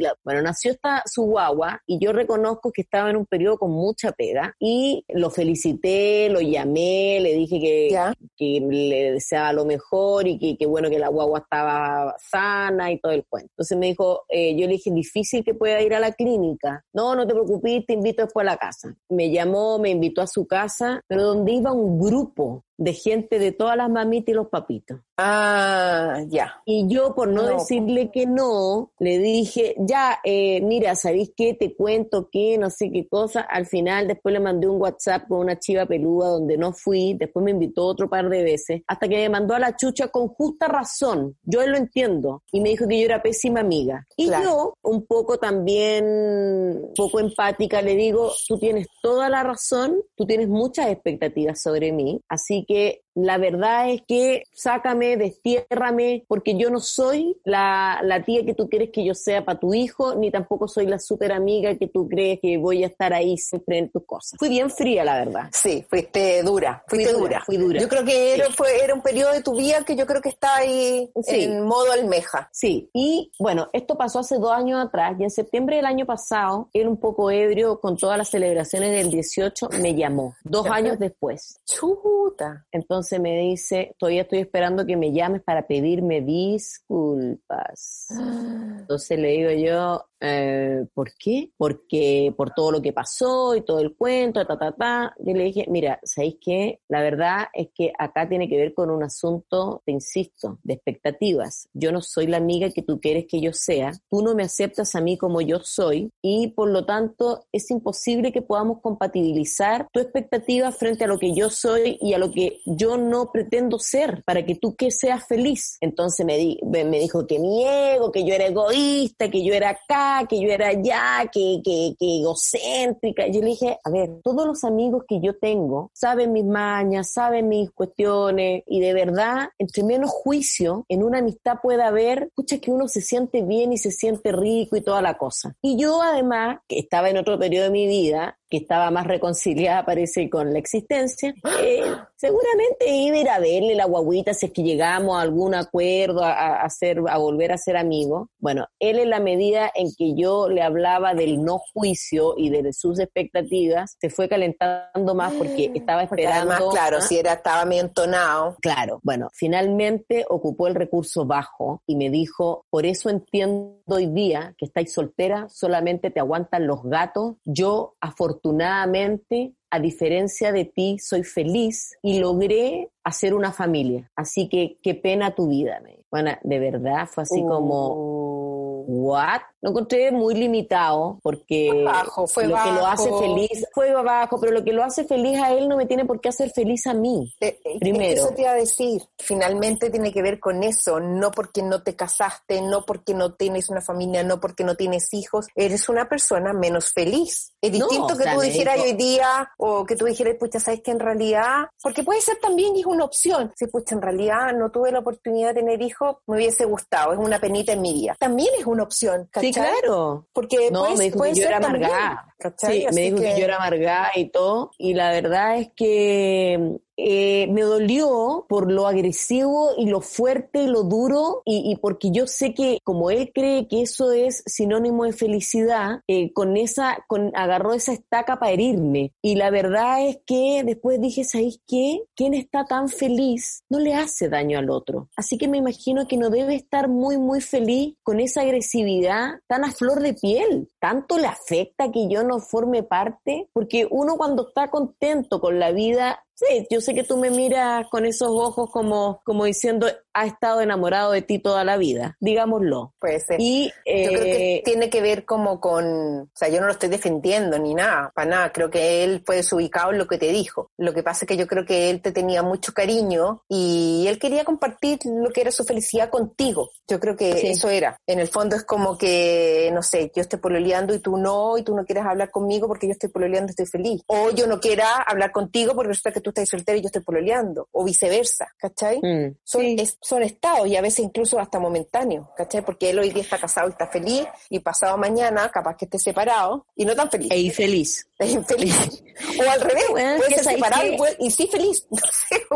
la, bueno, nació esta su guagua y yo reconozco que estaba en un periodo con mucha pega y lo felicité, lo llamé, le dije que, que le deseaba lo mejor y que, bueno que la guagua estaba sana y todo el cuento. Entonces me dijo, eh, yo le dije, difícil que pueda ir a la clínica. No, no te preocupes, te invito después a la casa. Me llamó, me invitó a su casa, pero donde iba un grupo de gente de todas las mamitas y los papitos. Ah, ya. Y yo, por no, decirle que no, le dije, ya, eh, mira, ¿sabéis qué? Te cuento que no sé qué cosa. Al final, después le mandé un WhatsApp con una chiva peluda donde no fui. Después me invitó otro par de veces. Hasta que me mandó a la chucha con justa razón. Yo lo entiendo. Y me dijo que yo era pésima amiga. Y yo, un poco también, un poco empática, le digo, tú tienes toda la razón, tú tienes muchas expectativas sobre mí. Así que get la verdad es que sácame, destiérrame, porque yo no soy la, la tía que tú quieres que yo sea para tu hijo, ni tampoco soy la súper amiga que tú crees que voy a estar ahí siempre en tus cosas. Fui bien fría, la verdad. Sí, fuiste dura, fuiste dura, Fui dura. Yo creo que era, fue, era un periodo de tu vida que yo creo que está ahí en modo almeja. Sí, y bueno, esto pasó hace dos años atrás y en septiembre del año pasado, él un poco ebrio con todas las celebraciones del 18, me llamó, dos años después. Chuta. Entonces, se me dice, todavía estoy esperando que me llames para pedirme disculpas. [gasps] Entonces le digo yo, eh, ¿por qué? Porque por todo lo que pasó y todo el cuento, ta, ta, ta. Yo le dije, mira, ¿sabéis qué? La verdad es que acá tiene que ver con un asunto, te insisto, de expectativas. Yo no soy la amiga que tú quieres que yo sea, tú no me aceptas a mí como yo soy y por lo tanto es imposible que podamos compatibilizar tu expectativa frente a lo que yo soy y a lo que yo no pretendo ser para que tú que seas feliz. Entonces me, di, me dijo que mi ego, que yo era egoísta, que yo era acá, que yo era allá, que, que, que egocéntrica. Yo le dije, a ver, todos los amigos que yo tengo saben mis mañas, saben mis cuestiones y de verdad, entre menos juicio en una amistad puede haber, escucha que uno se siente bien y se siente rico y toda la cosa. Y yo además, que estaba en otro periodo de mi vida, que estaba más reconciliada, parece, con la existencia, eh, seguramente iba a ir a verle la guaguita si es que llegamos a algún acuerdo, a, hacer, a volver a ser amigos. Bueno, él en la medida en que yo le hablaba del no juicio y de sus expectativas, se fue calentando más porque estaba esperando. Además, claro, si era, estaba medio entonado. Claro, bueno, finalmente ocupó el recurso bajo y me dijo, por eso entiendo hoy día que estáis soltera, solamente te aguantan los gatos. Yo, afortunadamente, afortunadamente, a diferencia de ti, soy feliz y logré hacer una familia. Así que qué pena tu vida. Bueno, de verdad fue así como, oh. ¿what? Lo encontré muy limitado porque bajo, fue lo que lo hace feliz fue bajo, pero lo que lo hace feliz a él no me tiene por qué hacer feliz a mí. Eh, eh, primero. Eso te iba a decir, finalmente tiene que ver con eso, no porque no te casaste, no porque no tienes una familia, no porque no tienes hijos, eres una persona menos feliz. Es distinto que tú dijeras hoy día o que tú dijeras, pucha, sabes que en realidad, porque puede ser también es una opción, si pucha, en realidad no tuve la oportunidad de tener hijos, me hubiese gustado, es una penita en mi vida. También es una opción, claro. Porque no, me dijo que yo era amargada. Sí, me dijo que... yo era amargada y todo. Y la verdad es que eh, me dolió por lo agresivo y lo fuerte y lo duro y, porque yo sé que como él cree que eso es sinónimo de felicidad, eh, con esa, con, agarró esa estaca para herirme. Y la verdad es que después dije, ¿sabéis qué? Quien está tan feliz no le hace daño al otro. Así que me imagino que no debe estar muy, muy feliz con esa agresividad tan a flor de piel. Tanto le afecta que yo no forme parte, porque uno cuando está contento con la vida Sí, yo sé que tú me miras con esos ojos como, como diciendo, ha estado enamorado de ti toda la vida, digámoslo. Puede ser. Y, yo creo que eh, tiene que ver como con, o sea, yo no lo estoy defendiendo ni nada, para nada, creo que él fue desubicado en lo que te dijo. Lo que pasa es que yo creo que él te tenía mucho cariño y él quería compartir lo que era su felicidad contigo. Yo creo que Sí. eso era. En el fondo es como que, no sé, yo estoy pololeando y tú no, y tú no quieres hablar conmigo porque yo estoy pololeando y estoy feliz. O yo no quiera hablar contigo porque resulta que tú estás soltero y yo estoy pololeando. O viceversa, ¿cachai? mm, son, sí. es- son estados y a veces incluso hasta momentáneos, ¿cachai? Porque él hoy día está casado y está feliz y pasado mañana capaz que esté separado y no tan feliz. e infeliz. [laughs] Infeliz. O al revés, Bueno, puede ser separado que- y, puede- y sí feliz. [laughs] No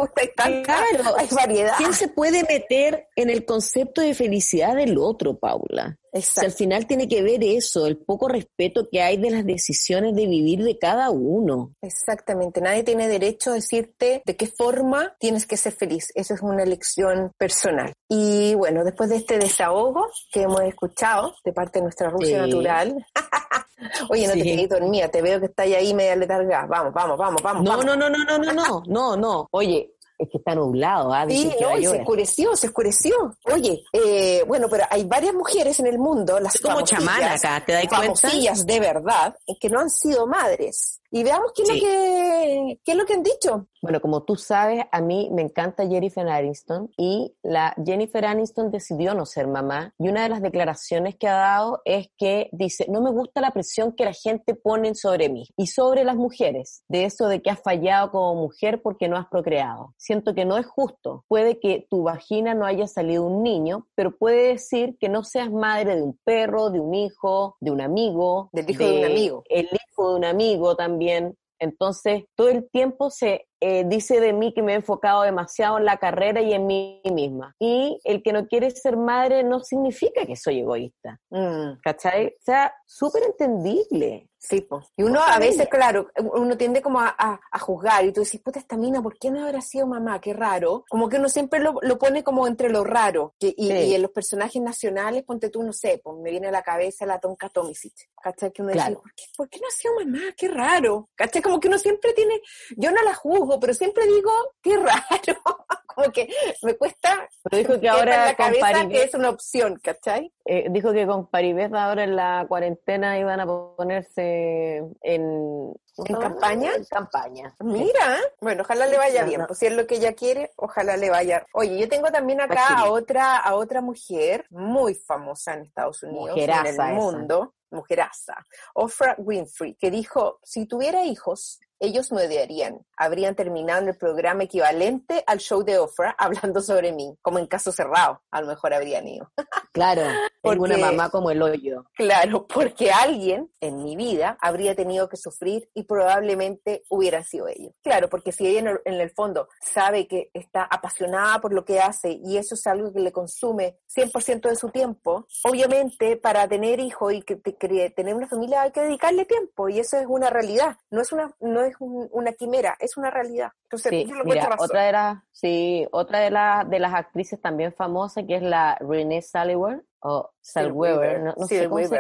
sé, hay, tanta- Claro. hay variedad. ¿Quién se puede meter en el concepto de felicidad del otro, Paula? O sea, al Exacto. final tiene que ver eso, el poco respeto que hay de las decisiones de vivir de cada uno. Exactamente, nadie tiene derecho a decirte de qué forma tienes que ser feliz. Eso es una elección personal. Y bueno, después de este desahogo que hemos escuchado de parte de nuestra Rusia Sí. natural. [laughs] Oye, no te Sí. quedes dormida, te veo que estás ahí media letarga. Vamos, vamos, vamos, vamos. No, vamos. no, no, no, no, no, no, no, no. Oye, es que está nublado, ¿ah? Sí, no, y se oscureció, se oscureció. Oye, eh, bueno, pero hay varias mujeres en el mundo, las Es como chamana acá, ¿te das cuenta? famosillas de verdad, que no han sido madres. Y veamos qué es, Sí. lo que, qué es lo que han dicho. Bueno, como tú sabes, a mí me encanta Jennifer Aniston y la Jennifer Aniston decidió no ser mamá y una de las declaraciones que ha dado es que dice, no me gusta la presión que la gente pone sobre mí y sobre las mujeres, de eso de que has fallado como mujer porque no has procreado. Siento que no es justo. Puede que tu vagina no haya salido un niño, pero puede decir que no seas madre de un perro, de un hijo, de un amigo, Del hijo de un amigo. el hijo de un amigo también. Entonces, todo el tiempo se eh, dice de mí que me he enfocado demasiado en la carrera y en mí misma. Y el que no quiere ser madre no significa que soy egoísta. Mm, ¿Cachai? O sea, súper entendible. sí, po. Y uno a veces, claro, uno tiende como a, a- a juzgar y tú dices, puta, esta mina, ¿por qué no habrá sido mamá? Qué raro. Como que uno siempre lo, lo pone como entre lo raro. Que- y, Sí. y en los personajes nacionales, ponte tú, no sé, pues me viene a la cabeza la Tonka Tomisic. ¿Cachai? Que uno dice, Claro. ¿por qué, ¿por qué no ha sido mamá? Qué raro. ¿Cachai? Como que uno siempre tiene, yo no la juzgo, pero siempre digo, qué raro. [laughs] como que me cuesta Pero dijo que en ahora la con cabeza Paribet, que es una opción, ¿cachai? eh, dijo que con Paribet ahora en la cuarentena iban a ponerse en... ¿En campaña? En campaña. Mira, bueno, ojalá le vaya bien, pues si es lo que ella quiere, ojalá le vaya. Oye, yo tengo también acá a otra, a otra mujer muy famosa en Estados Unidos, Mujeraza en esa. el mundo, mujeraza, Oprah Winfrey, que dijo, si tuviera hijos, ellos me odiarían. Habrían terminado en el programa equivalente al show de Oprah [laughs] hablando sobre mí, como en caso cerrado, a lo mejor habrían ido. Claro, [laughs] tengo una Porque- mamá como el hoyo. Claro, porque alguien en mi vida habría tenido que sufrir y probablemente hubieran sido ellos. Claro, porque si ella en el, en el fondo sabe que está apasionada por lo que hace y eso es algo que le consume 100% de su tiempo, obviamente para tener hijos y que, que tener una familia hay que dedicarle tiempo y eso es una realidad, no es una no es un- una quimera, es una realidad. Entonces, Sí, yo lo mira, encuentro razón. otra de las, sí, otra de las de las actrices también famosas que es la Renee Zellweger o Zellweger, no, no sé cómo se.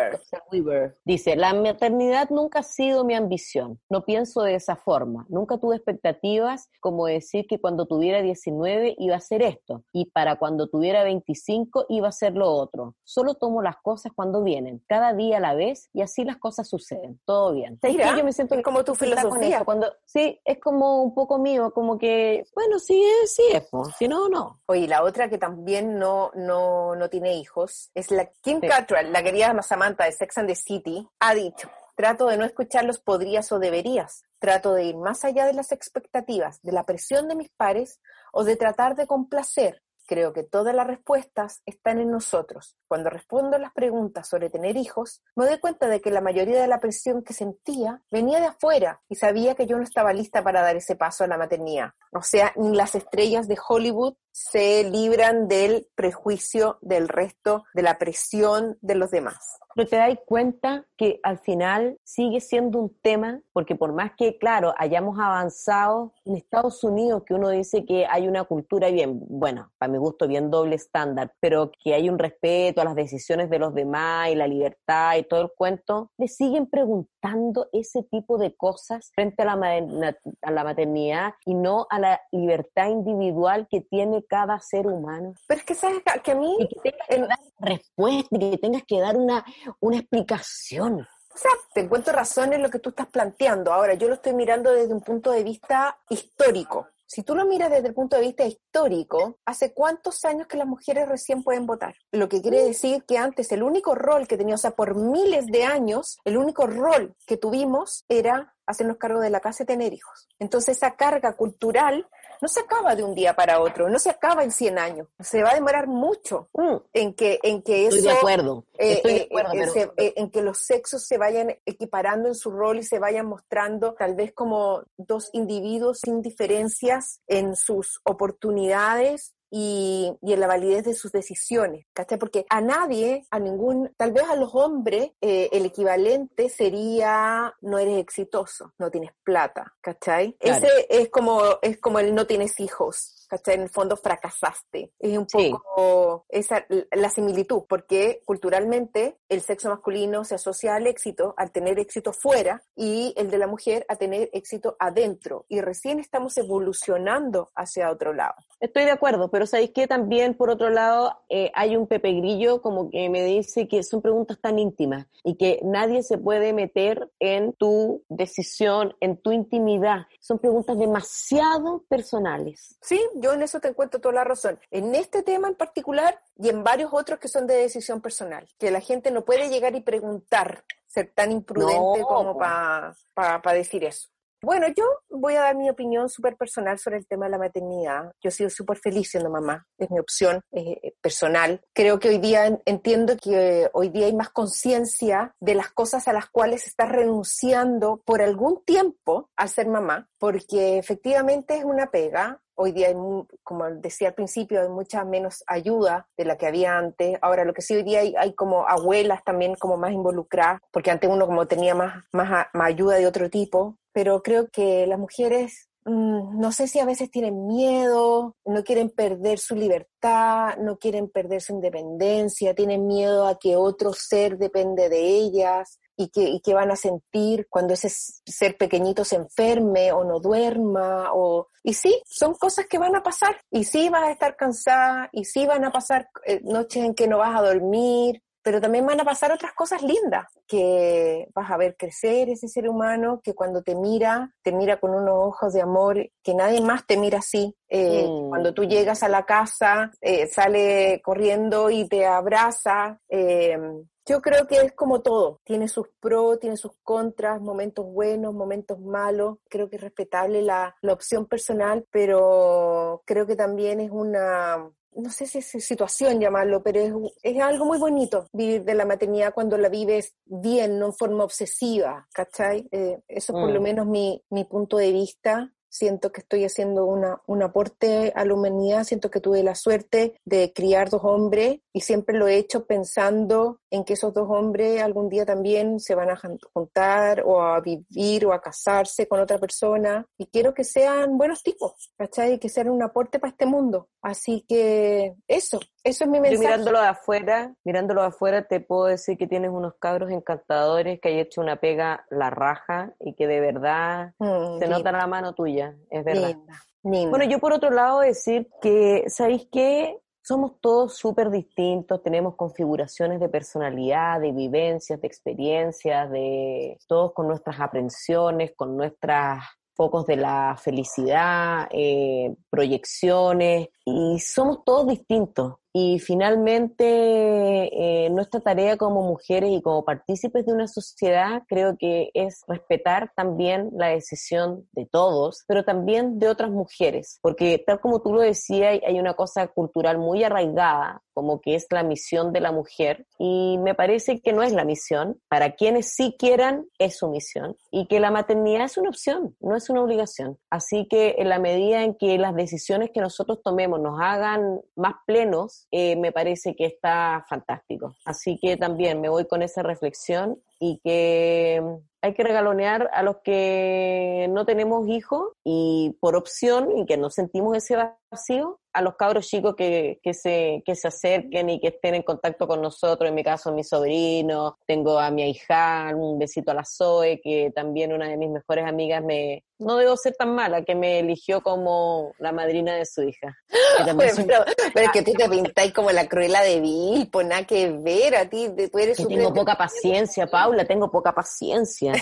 Zellweger. Dice, la maternidad nunca ha sido mi ambición. No pienso de esa forma. Nunca tuve expectativas como decir que cuando tuviera 19 iba a hacer esto y para cuando tuviera 25 iba a hacer lo otro. Solo tomo las cosas cuando vienen, cada día a la vez y así las cosas suceden. Todo bien. ¿Sabes Mira, qué? Yo me siento es como tu filosofía. Cuando, sí, es como un poco mío, como que, bueno, sí es, sí es, si no, no. Oye, la otra que también no, no, no tiene hijos es la Kim Sí. Cattrall, la querida Samantha de Sex and the City, ha dicho, trato de no escuchar los podrías o deberías, trato de ir más allá de las expectativas, de la presión de mis pares o de tratar de complacer. Creo que todas las respuestas están en nosotros. Cuando respondo las preguntas sobre tener hijos, me doy cuenta de que la mayoría de la presión que sentía venía de afuera y sabía que yo no estaba lista para dar ese paso a la maternidad. O sea, ni las estrellas de Hollywood se libran del prejuicio del resto, de la presión de los demás. Pero te das cuenta que al final sigue siendo un tema, porque por más que, claro, hayamos avanzado en Estados Unidos, que uno dice que hay una cultura bien, bueno, para mi gusto, bien doble estándar, pero que hay un respeto a las decisiones de los demás y la libertad y todo el cuento, le siguen preguntando limitando ese tipo de cosas frente a la, a la maternidad y no a la libertad individual que tiene cada ser humano. Pero es que sabes que a mí... Y que tengas que dar respuesta, que tengas que dar una, una explicación. O sea, te encuentro razón en lo que tú estás planteando. Ahora, yo lo estoy mirando desde un punto de vista histórico. Si tú lo miras desde el punto de vista histórico, ¿hace cuántos años que las mujeres recién pueden votar? Lo que quiere decir que antes el único rol que tenía, o sea, por miles de años, el único rol que tuvimos era hacernos cargo de la casa y tener hijos. Entonces esa carga cultural no se acaba de un día para otro, no se acaba en 100 años, se va a demorar mucho mm. en que en que eso Estoy de acuerdo. Eh, eh, eh, en que los sexos se vayan equiparando en su rol y se vayan mostrando tal vez como dos individuos sin diferencias en sus oportunidades y, en la validez de sus decisiones, ¿cachai? Porque a nadie, a ningún, tal vez a los hombres, eh, el equivalente sería no eres exitoso, no tienes plata, ¿cachai? Ese es como, es como el no tienes hijos, ¿cachai? En el fondo fracasaste. Es un poco esa, la similitud, porque culturalmente el sexo masculino se asocia al éxito, al tener éxito fuera, y el de la mujer a tener éxito adentro. Y recién estamos evolucionando hacia otro lado. Estoy de acuerdo, pero ¿sabéis que también, por otro lado, eh, hay un Pepe Grillo como que me dice que son preguntas tan íntimas y que nadie se puede meter en tu decisión, en tu intimidad. Son preguntas demasiado personales. Sí, yo en eso te encuentro toda la razón. En este tema en particular y en varios otros que son de decisión personal, que la gente no puede llegar y preguntar, ser tan imprudente como para decir eso. Bueno, yo voy a dar mi opinión súper personal sobre el tema de la maternidad. Yo he sido súper feliz siendo mamá, es mi opción eh, personal. Creo que hoy día entiendo que hoy día hay más conciencia de las cosas a las cuales se está renunciando por algún tiempo al ser mamá, porque efectivamente es una pega, Hoy día, hay, como decía al principio, hay mucha menos ayuda de la que había antes. Ahora, lo que sí hoy día hay, hay como abuelas también como más involucradas, porque antes uno como tenía más, más, más ayuda de otro tipo pero creo que las mujeres mm, no sé si a veces tienen miedo, no quieren perder su libertad, no quieren perder su independencia, tienen miedo a que otro ser depende de ellas y que, y van a sentir cuando ese ser pequeñito se enferme o no duerma. O... Y sí, son cosas que van a pasar. Y sí vas a estar cansada, y sí van a pasar eh, noches en que no vas a dormir, pero también van a pasar otras cosas lindas, que vas a ver crecer ese ser humano, que cuando te mira, te mira con unos ojos de amor, que nadie más te mira así. Eh, mm. Cuando tú llegas a la casa, eh, sale corriendo y te abraza. Eh, yo creo que es como todo, tiene sus pros, tiene sus contras, momentos buenos, momentos malos. Creo que es respetable la, la opción personal, pero creo que también es una, no sé si es situación llamarlo, pero es, es, algo muy bonito vivir de la maternidad cuando la vives bien, no en forma obsesiva, ¿cachai? Eh, eso es por lo mm. menos mi, mi punto de vista siento que estoy haciendo una, un aporte a la humanidad, siento que tuve la suerte de criar dos hombres y siempre lo he hecho pensando en que esos dos hombres algún día también se van a juntar o a vivir o a casarse con otra persona y quiero que sean buenos tipos, ¿cachai? Que sean un aporte para este mundo. Así que eso, eso es mi mensaje. Yo mirándolo de afuera, mirándolo de afuera te puedo decir que tienes unos cabros encantadores, que hay hecho una pega la raja y que de verdad mm, se nota la mano tuya, es verdad. Bueno, yo por otro lado decir que, ¿sabéis qué? Somos todos súper distintos, tenemos configuraciones de personalidad, de vivencias, de experiencias, de todos con nuestras aprensiones, con nuestras focos de la felicidad, eh, proyecciones, y somos todos distintos. Y finalmente, eh, nuestra tarea como mujeres y como partícipes de una sociedad creo que es respetar también la decisión de todos, pero también de otras mujeres, porque tal como tú lo decías, hay una cosa cultural muy arraigada, como que es la misión de la mujer, y me parece que no es la misión. Para quienes sí quieran, es su misión, y que la maternidad es una opción, no es una obligación. Así que en la medida en que las decisiones que nosotros tomemos nos hagan más plenos, eh, me parece que está fantástico. Así que también me voy con esa reflexión y que hay que regalonear a los que no tenemos hijos y por opción y que no sentimos ese invasivo a los cabros chicos que, que, se, que se acerquen y que estén en contacto con nosotros, en mi caso mi sobrino, tengo a mi hija, un besito a la Zoe, que también una de mis mejores amigas me, no debo ser tan mala, que me eligió como la madrina de su hija. [laughs] pero, es que tú te pintáis como la cruela de Vil, pues nada que ver, a ti tú eres que Tengo poca paciencia, Paula, tengo poca paciencia.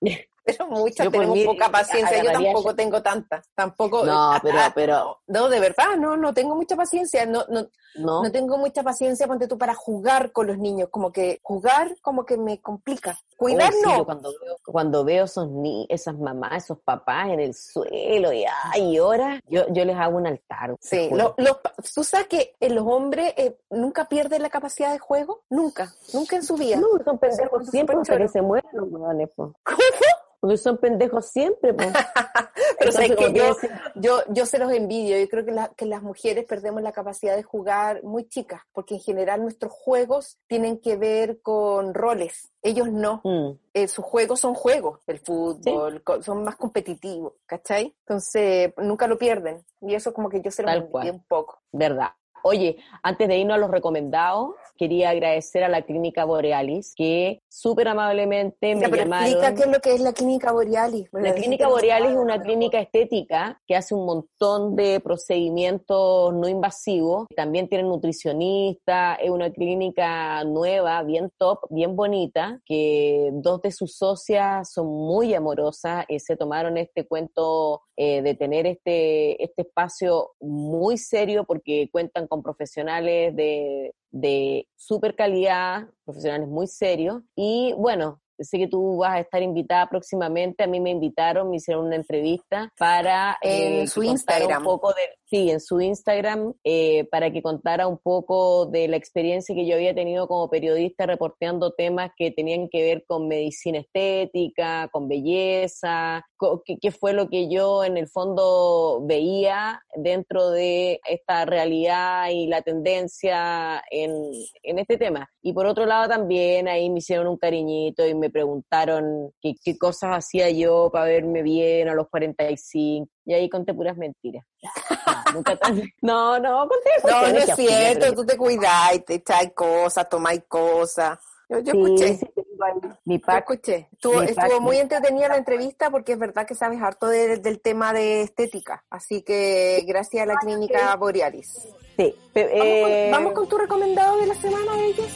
[laughs] pero muchas tenemos poca paciencia, yo tampoco tengo tanta, tampoco. No, pero, pero. No, de verdad, no, no tengo mucha paciencia, no, no, no, tengo mucha paciencia, ponte tú, para jugar con los niños, como que jugar como que me complica. Cuidar no. cuando veo, cuando veo esos ni esas mamás, esos papás en el suelo y ay, ahora, yo, yo les hago un altar. Sí, lo, tú sabes que los hombres eh, nunca pierden la capacidad de juego, nunca, nunca en su vida. No, son pendejos siempre que se mueren los hueones, ¿Cómo? Porque son pendejos siempre. Pues. [laughs] Pero que yo, yo, yo se los envidio. Yo creo que, que las mujeres perdemos la capacidad de jugar muy chicas, porque en general nuestros juegos tienen que ver con roles. Ellos no. Mm. Eh, sus juegos son juegos, el fútbol, son más competitivos, ¿cachai? Entonces, nunca lo pierden. Y eso como que yo se los envidio un poco. Verdad. Oye, antes de irnos a los recomendados, quería agradecer a la Clínica Borealis, que súper amablemente me llamaron. Explica qué es lo que es la Clínica Borealis. la Clínica Borealis es una clínica estética que hace un montón de procedimientos no invasivos. También tiene nutricionista, es una clínica nueva, bien top, bien bonita, que dos de sus socias son muy amorosas y se tomaron este cuento eh, de tener este, este espacio muy serio porque cuentan con profesionales de, de super calidad, profesionales muy serios. Y bueno, sé que tú vas a estar invitada próximamente, a mí me invitaron, me hicieron una entrevista para en eh, su Instagram. Un poco de, sí, en su Instagram, eh, para que contara un poco de la experiencia que yo había tenido como periodista reporteando temas que tenían que ver con medicina estética, con belleza, qué fue lo que yo en el fondo veía dentro de esta realidad y la tendencia en, en este tema. Y por otro lado también ahí me hicieron un cariñito y me preguntaron qué, cosas hacía yo para verme bien a los 45 y ahí conté puras mentiras. No, [laughs] no, conté. No, no es cierto, tú te cuidáis, te echáis cosas, tomáis cosas. Yo, escuché. mi escuché. Estuvo, muy entretenida la entrevista porque es verdad que sabes harto del tema de estética. Así que gracias a la clínica Borealis. Sí. Eh, ¿Vamos, con, tu recomendado de la semana, ellos?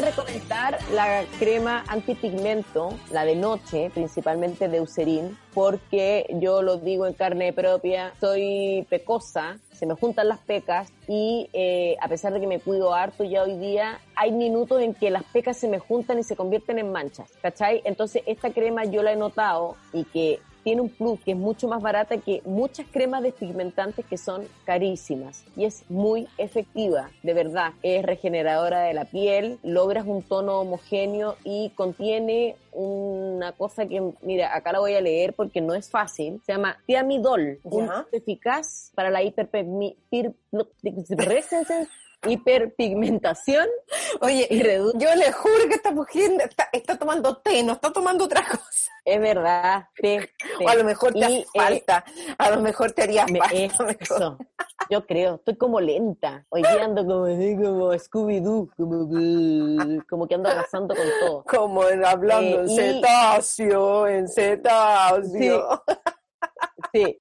Recomendar la crema antipigmento, la de noche, principalmente de Eucerin, porque yo lo digo en carne propia, soy pecosa, se me juntan las pecas y eh, a pesar de que me cuido harto ya hoy día, hay minutos en que las pecas se me juntan y se convierten en manchas, ¿cachai? Entonces esta crema yo la he notado y que tiene un plus que es mucho más barata que muchas cremas despigmentantes que son carísimas y es muy efectiva, de verdad. Es regeneradora de la piel, logras un tono homogéneo y contiene una cosa que, mira, acá la voy a leer porque no es fácil. Se llama Tiamidol, un eficaz para la hiperpigmentación hiperpigmentación. Oye, y yo le juro que esta mujer está, tomando té, no está tomando otra cosa. Es verdad, sí. [laughs] O a lo mejor te hace eh, falta, a lo mejor te haría falta. [laughs] Eso. Yo creo, estoy como lenta. Hoy día ando como, como Scooby-Doo, como, que ando arrasando con todo. Como hablando en eh, cetáceo, en cetáceo. Sí,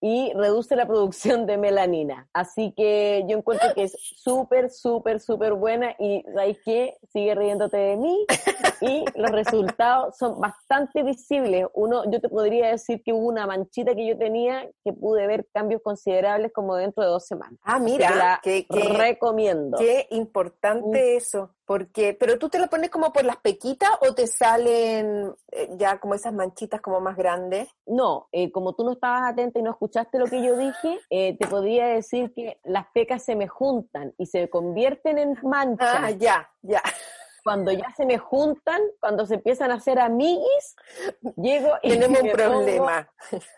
y reduce la producción de melanina. Así que yo encuentro que es súper, súper, súper buena y ¿sabes qué? Sigue riéndote de mí y los resultados son bastante visibles. Uno, yo te podría decir que hubo una manchita que yo tenía que pude ver cambios considerables como dentro de dos semanas. Ah, mira, que, recomiendo. Qué importante mm. eso. Porque, pero tú te lo pones como por las pequitas o te salen eh, ya como esas manchitas como más grandes. No, eh, como tú no estabas atenta y no escuchaste lo que yo dije, eh, te podría decir que las pecas se me juntan y se convierten en manchas. Ah, ya, ya. Cuando ya se me juntan, cuando se empiezan a hacer amiguis, llego y tenemos un problema.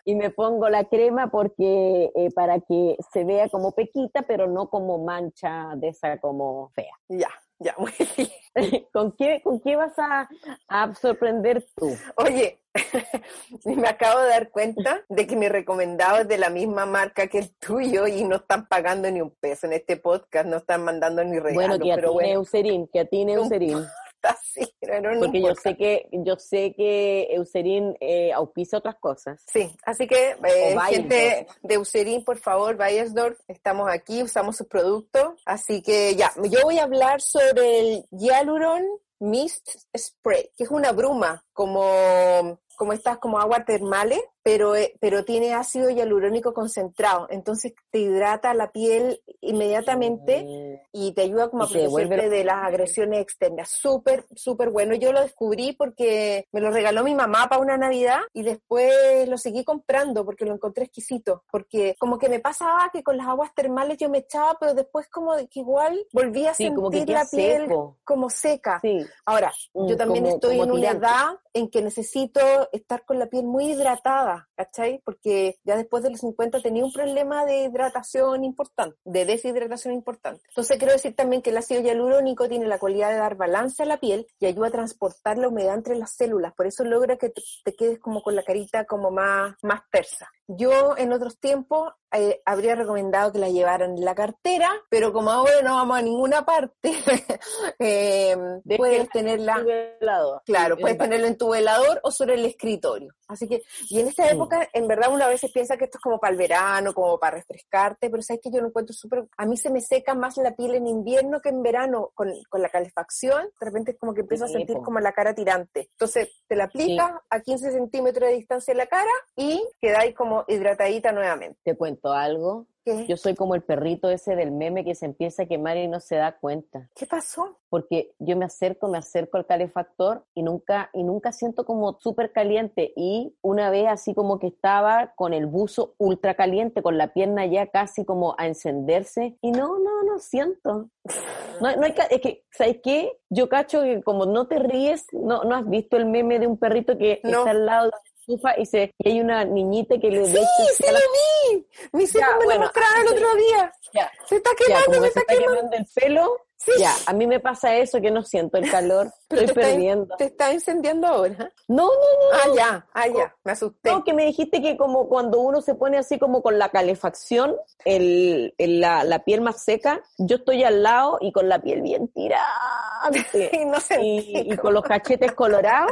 y me pongo la crema porque para que se vea como pequita, pero no como mancha de esa como fea. Ya. Ya, [laughs] muy bien. [laughs] ¿Con qué, ¿Con qué vas a, a sorprender tú? Oye, [laughs] me acabo de dar cuenta de que mi recomendado es de la misma marca que el tuyo y no están pagando ni un peso en este podcast, no están mandando ni regalos. Bueno, que a pero ti bueno, que a ti Eucerin. [laughs] sí, pero no Porque yo sé que, yo sé que Eucerin eh, auspicia otras cosas. Sí, así que eh, gente de Eucerin, por favor, Bayersdorf, estamos aquí, usamos sus productos. Así que ya, yo voy a hablar sobre el Hyaluron Mist Spray, que es una bruma como, como estas como aguas termales, pero, eh, pero tiene ácido hialurónico concentrado. Entonces te hidrata la piel inmediatamente Mm, y te ayuda como a protegerte de las agresiones externas. Súper, súper bueno. Yo lo descubrí porque me lo regaló mi mamá para una Navidad y después lo seguí comprando porque lo encontré exquisito. Porque como que me pasaba que con las aguas termales yo me echaba, pero después como de que igual volvía a Sí, como que sentir la piel seco. como seca. Sí, Ahora, Mm, yo también como- estoy como en una edad en que necesito estar con la piel muy hidratada, ¿cachai? Porque ya después de los 50 tenía un problema de hidratación importante, de deshidratación importante. Entonces quiero decir también que el ácido hialurónico tiene la cualidad de dar balance a la piel y ayuda a transportar la humedad entre las células, por eso logra que te, te quedes como con la carita como más, más tersa. Yo en otros tiempos eh, habría recomendado que la llevaran en la cartera, pero como ahora no vamos a ninguna parte, [laughs] eh, Deje puedes la tenerla, nivelado. claro, Sí, puedes tenerlo en tu velador o sobre el escritorio. Así que, y en esta época, en verdad, una vez piensa que esto es como para el verano, como para refrescarte, pero sabes que yo lo encuentro súper, a mí se me seca más la piel en invierno que en verano con, con la calefacción, de repente es como que empiezo a sentir como la cara tirante. Entonces, te la aplicas a 15 centímetros de distancia en la cara y quedáis como hidratadita nuevamente. Te cuento algo. ¿Qué? Yo soy como el perrito ese del meme que se empieza a quemar y no se da cuenta. ¿Qué pasó? Porque yo me acerco, me acerco al calefactor y nunca, y nunca siento como súper caliente. Y una vez así como que estaba con el buzo ultra caliente, con la pierna ya casi como a encenderse. Y no, no, no siento. No, no hay, es que, ¿sabes qué? Yo cacho que como no te ríes, no, no has visto el meme de un perrito que No. está al lado estufa y, se, y hay una niñita que le Sí, sí lo vi. Mis hijos Ya, me bueno, lo mostraron el otro día. Ya, Se está quemando, me que se está está quemando. el pelo, Sí. ya, a mí me pasa eso que no siento el calor, [laughs] Pero estoy te está- perdiendo. Te está incendiando ahora. No, no, no, Ah, ya, ah, ya, me asusté. no, que me dijiste que como cuando uno se pone así como con la calefacción, el, el- la, la piel más seca, yo estoy al lado y con la piel bien tirante [laughs] Y no con los cachetes colorados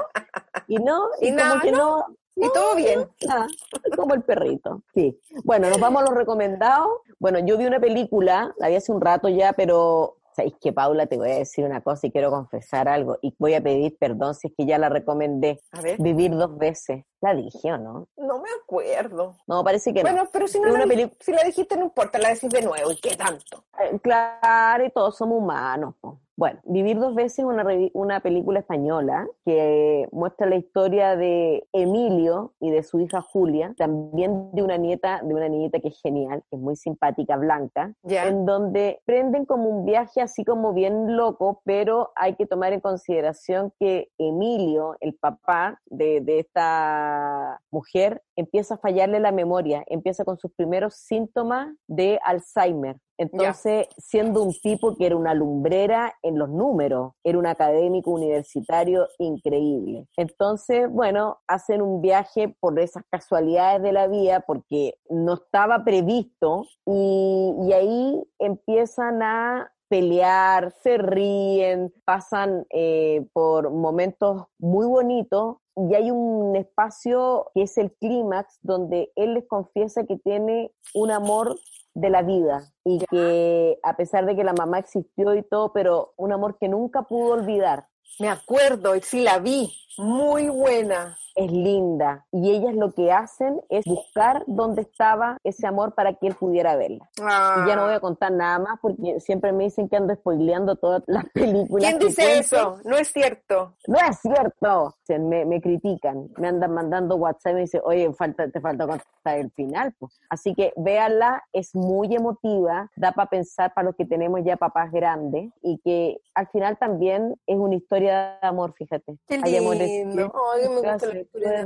y no, [laughs] y, Y como nada, que no, Y todo bien. Ah, como el perrito. Sí. Bueno, nos vamos a los recomendados. Bueno, yo vi una película, la vi hace un rato ya, pero sabéis que Paula te voy a decir una cosa y quiero confesar algo y voy a pedir perdón si es que ya la recomendé. A ver, Vivir dos veces. La dije o no? no me acuerdo. No, parece que Bueno, no. pero si no la, si la dijiste no importa, la decís de nuevo. ¿Y qué tanto? Eh, Claro, y todos somos humanos. po. Bueno, Vivir dos veces es una, una película española que muestra la historia de Emilio y de su hija Julia, también de una nieta, de una niñita que es genial, que es muy simpática, blanca, Ya. en donde prenden como un viaje así como bien loco, pero hay que tomar en consideración que Emilio, el papá de, de esta mujer, empieza a fallarle la memoria, empieza con sus primeros síntomas de Alzheimer. Entonces, siendo un tipo que era una lumbrera en los números, era un académico universitario increíble. Entonces, bueno, hacen un viaje por esas casualidades de la vida porque no estaba previsto y, y ahí empiezan a pelear, se ríen, pasan eh, por momentos muy bonitos y hay un espacio que es el clímax donde él les confiesa que tiene un amor de la vida y que a pesar de que la mamá existió y todo, pero un amor que nunca pudo olvidar. Me acuerdo, y sí la vi. Muy buena. Es linda y ellas lo que hacen es buscar dónde estaba ese amor para que él pudiera verla. Y ya no voy a contar nada más porque siempre me dicen que ando spoileando todas las películas. ¿Quién dice cuento. eso? No es cierto. No es cierto. Me, me critican, me andan mandando WhatsApp y me dicen, oye, falta, te falta contar el final. pues. Así que véanla, es muy emotiva, da para pensar para los que tenemos ya papás grandes y que al final también es una historia de amor, fíjate. Qué Hay amores lindo. Ay, me gusta la lectura.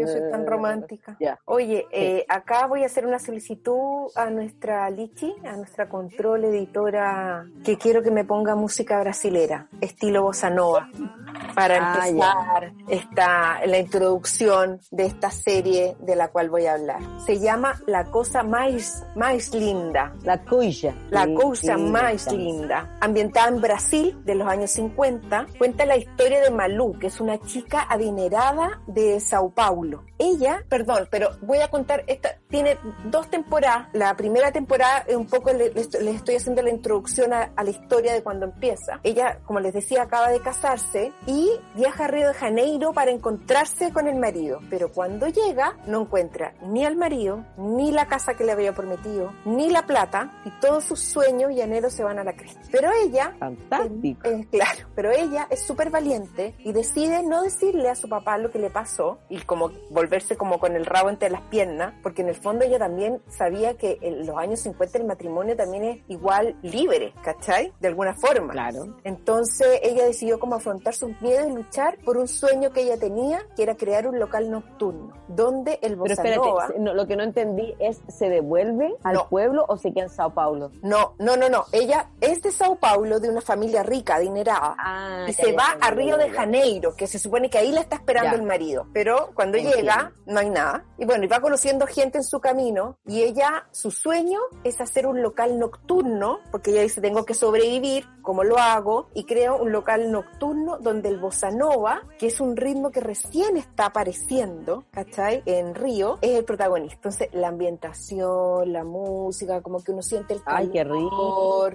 Yo soy tan romántica. Oye, eh, acá voy a hacer una solicitud a nuestra Lichi, a nuestra control editora, que quiero que me ponga música brasilera, estilo bossa nova, para ah, empezar esta, la introducción de esta serie de la cual voy a hablar. Se llama La cosa más, más linda. La cuya. La cosa más linda. Ambientada en Brasil de los años 50, cuenta la historia de Malú, que es una chica adinerada de Sao Paulo. Ella, perdón, pero voy a contar, esta tiene dos temporadas. La primera temporada, un poco les, estoy haciendo la introducción a, la historia de cuando empieza. Ella, como les decía, acaba de casarse y viaja a Río de Janeiro para encontrarse con el marido. Pero cuando llega, no encuentra ni al marido, ni la casa que le había prometido, ni la plata, y todos sus sueños y anhelos se van a la cresta. Pero ella, fantástico. claro, pero ella es súper valiente y decide no decirle a su papá lo que le pasó y como volverse como con el rabo entre las piernas, porque en el fondo ella también sabía que en los años 50 el matrimonio también es igual libre, ¿cachai? De alguna forma. Claro. Entonces ella decidió como afrontar sus miedos y luchar por un sueño que ella tenía, que era crear un local nocturno, donde el bossa Pero espérate, lo que no entendí es, ¿se devuelve al pueblo o se queda en Sao Paulo? No, no, no, no. Ella es de Sao Paulo, de una familia rica, adinerada, ah, y se va a Río de Janeiro, que se supone que ahí la está esperando el marido. Pero cuando llega, no hay nada. Y bueno, y va conociendo gente en su camino, y ella, su sueño es hacer un local nocturno, porque ella dice, tengo que sobrevivir, ¿cómo lo hago? Y crea un local nocturno donde el bossa nova, que es un ritmo que recién está apareciendo, ¿cachai? En Río, es el protagonista. Entonces, la ambientación, la música, como que uno siente el calor, Ay, qué rico.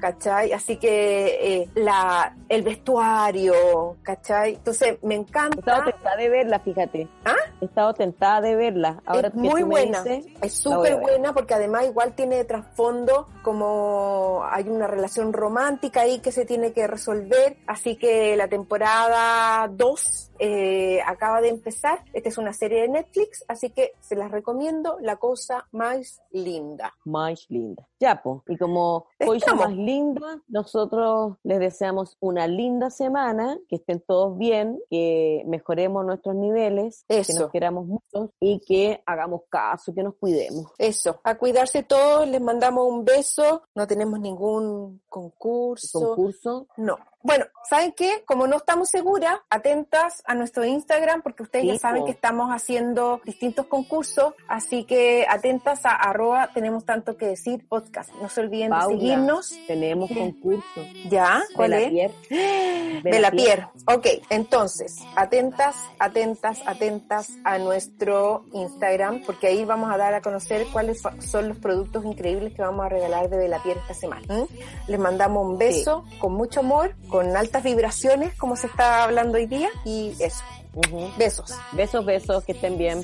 ¿cachai? Así que eh, la, el vestuario, ¿cachai? Entonces, me encanta. He estado tentada de verla, fíjate. ¿Ah? He estado tentada de verla. Ahora es muy buena. es súper buena porque además igual tiene de trasfondo como hay una relación romántica ahí que se tiene que resolver. Así que la temporada 2 eh, acaba de empezar. Esta es una serie de Netflix, así que se las recomiendo. La cosa más linda. Más linda. Ya, pues. Y como cosa más linda, nosotros les deseamos una linda semana, que estén todos bien, que mejoremos nuestros niveles, que nos queramos mucho y que hagamos caso, que nos cuidemos. Eso. A cuidarse todos, les mandamos un beso. No tenemos ningún concurso. ¿Concurso? No. Bueno, ¿saben qué? Como no estamos seguras, atentas a nuestro Instagram, porque ustedes ya saben que estamos haciendo distintos concursos, así que atentas a arroba tenemos tanto que decir podcast. No se olviden de seguirnos. Tenemos concurso. ¿Ya? ¿Cuál de la es? De, la, Pier. Ok, entonces, atentas, atentas, atentas a nuestro Instagram, porque ahí vamos a dar a conocer cuáles son los productos increíbles que vamos a regalar de la Pier esta semana. Les mandamos un beso con mucho amor con altas vibraciones, como se está hablando hoy día, y eso. Besos. Besos, besos, que estén bien.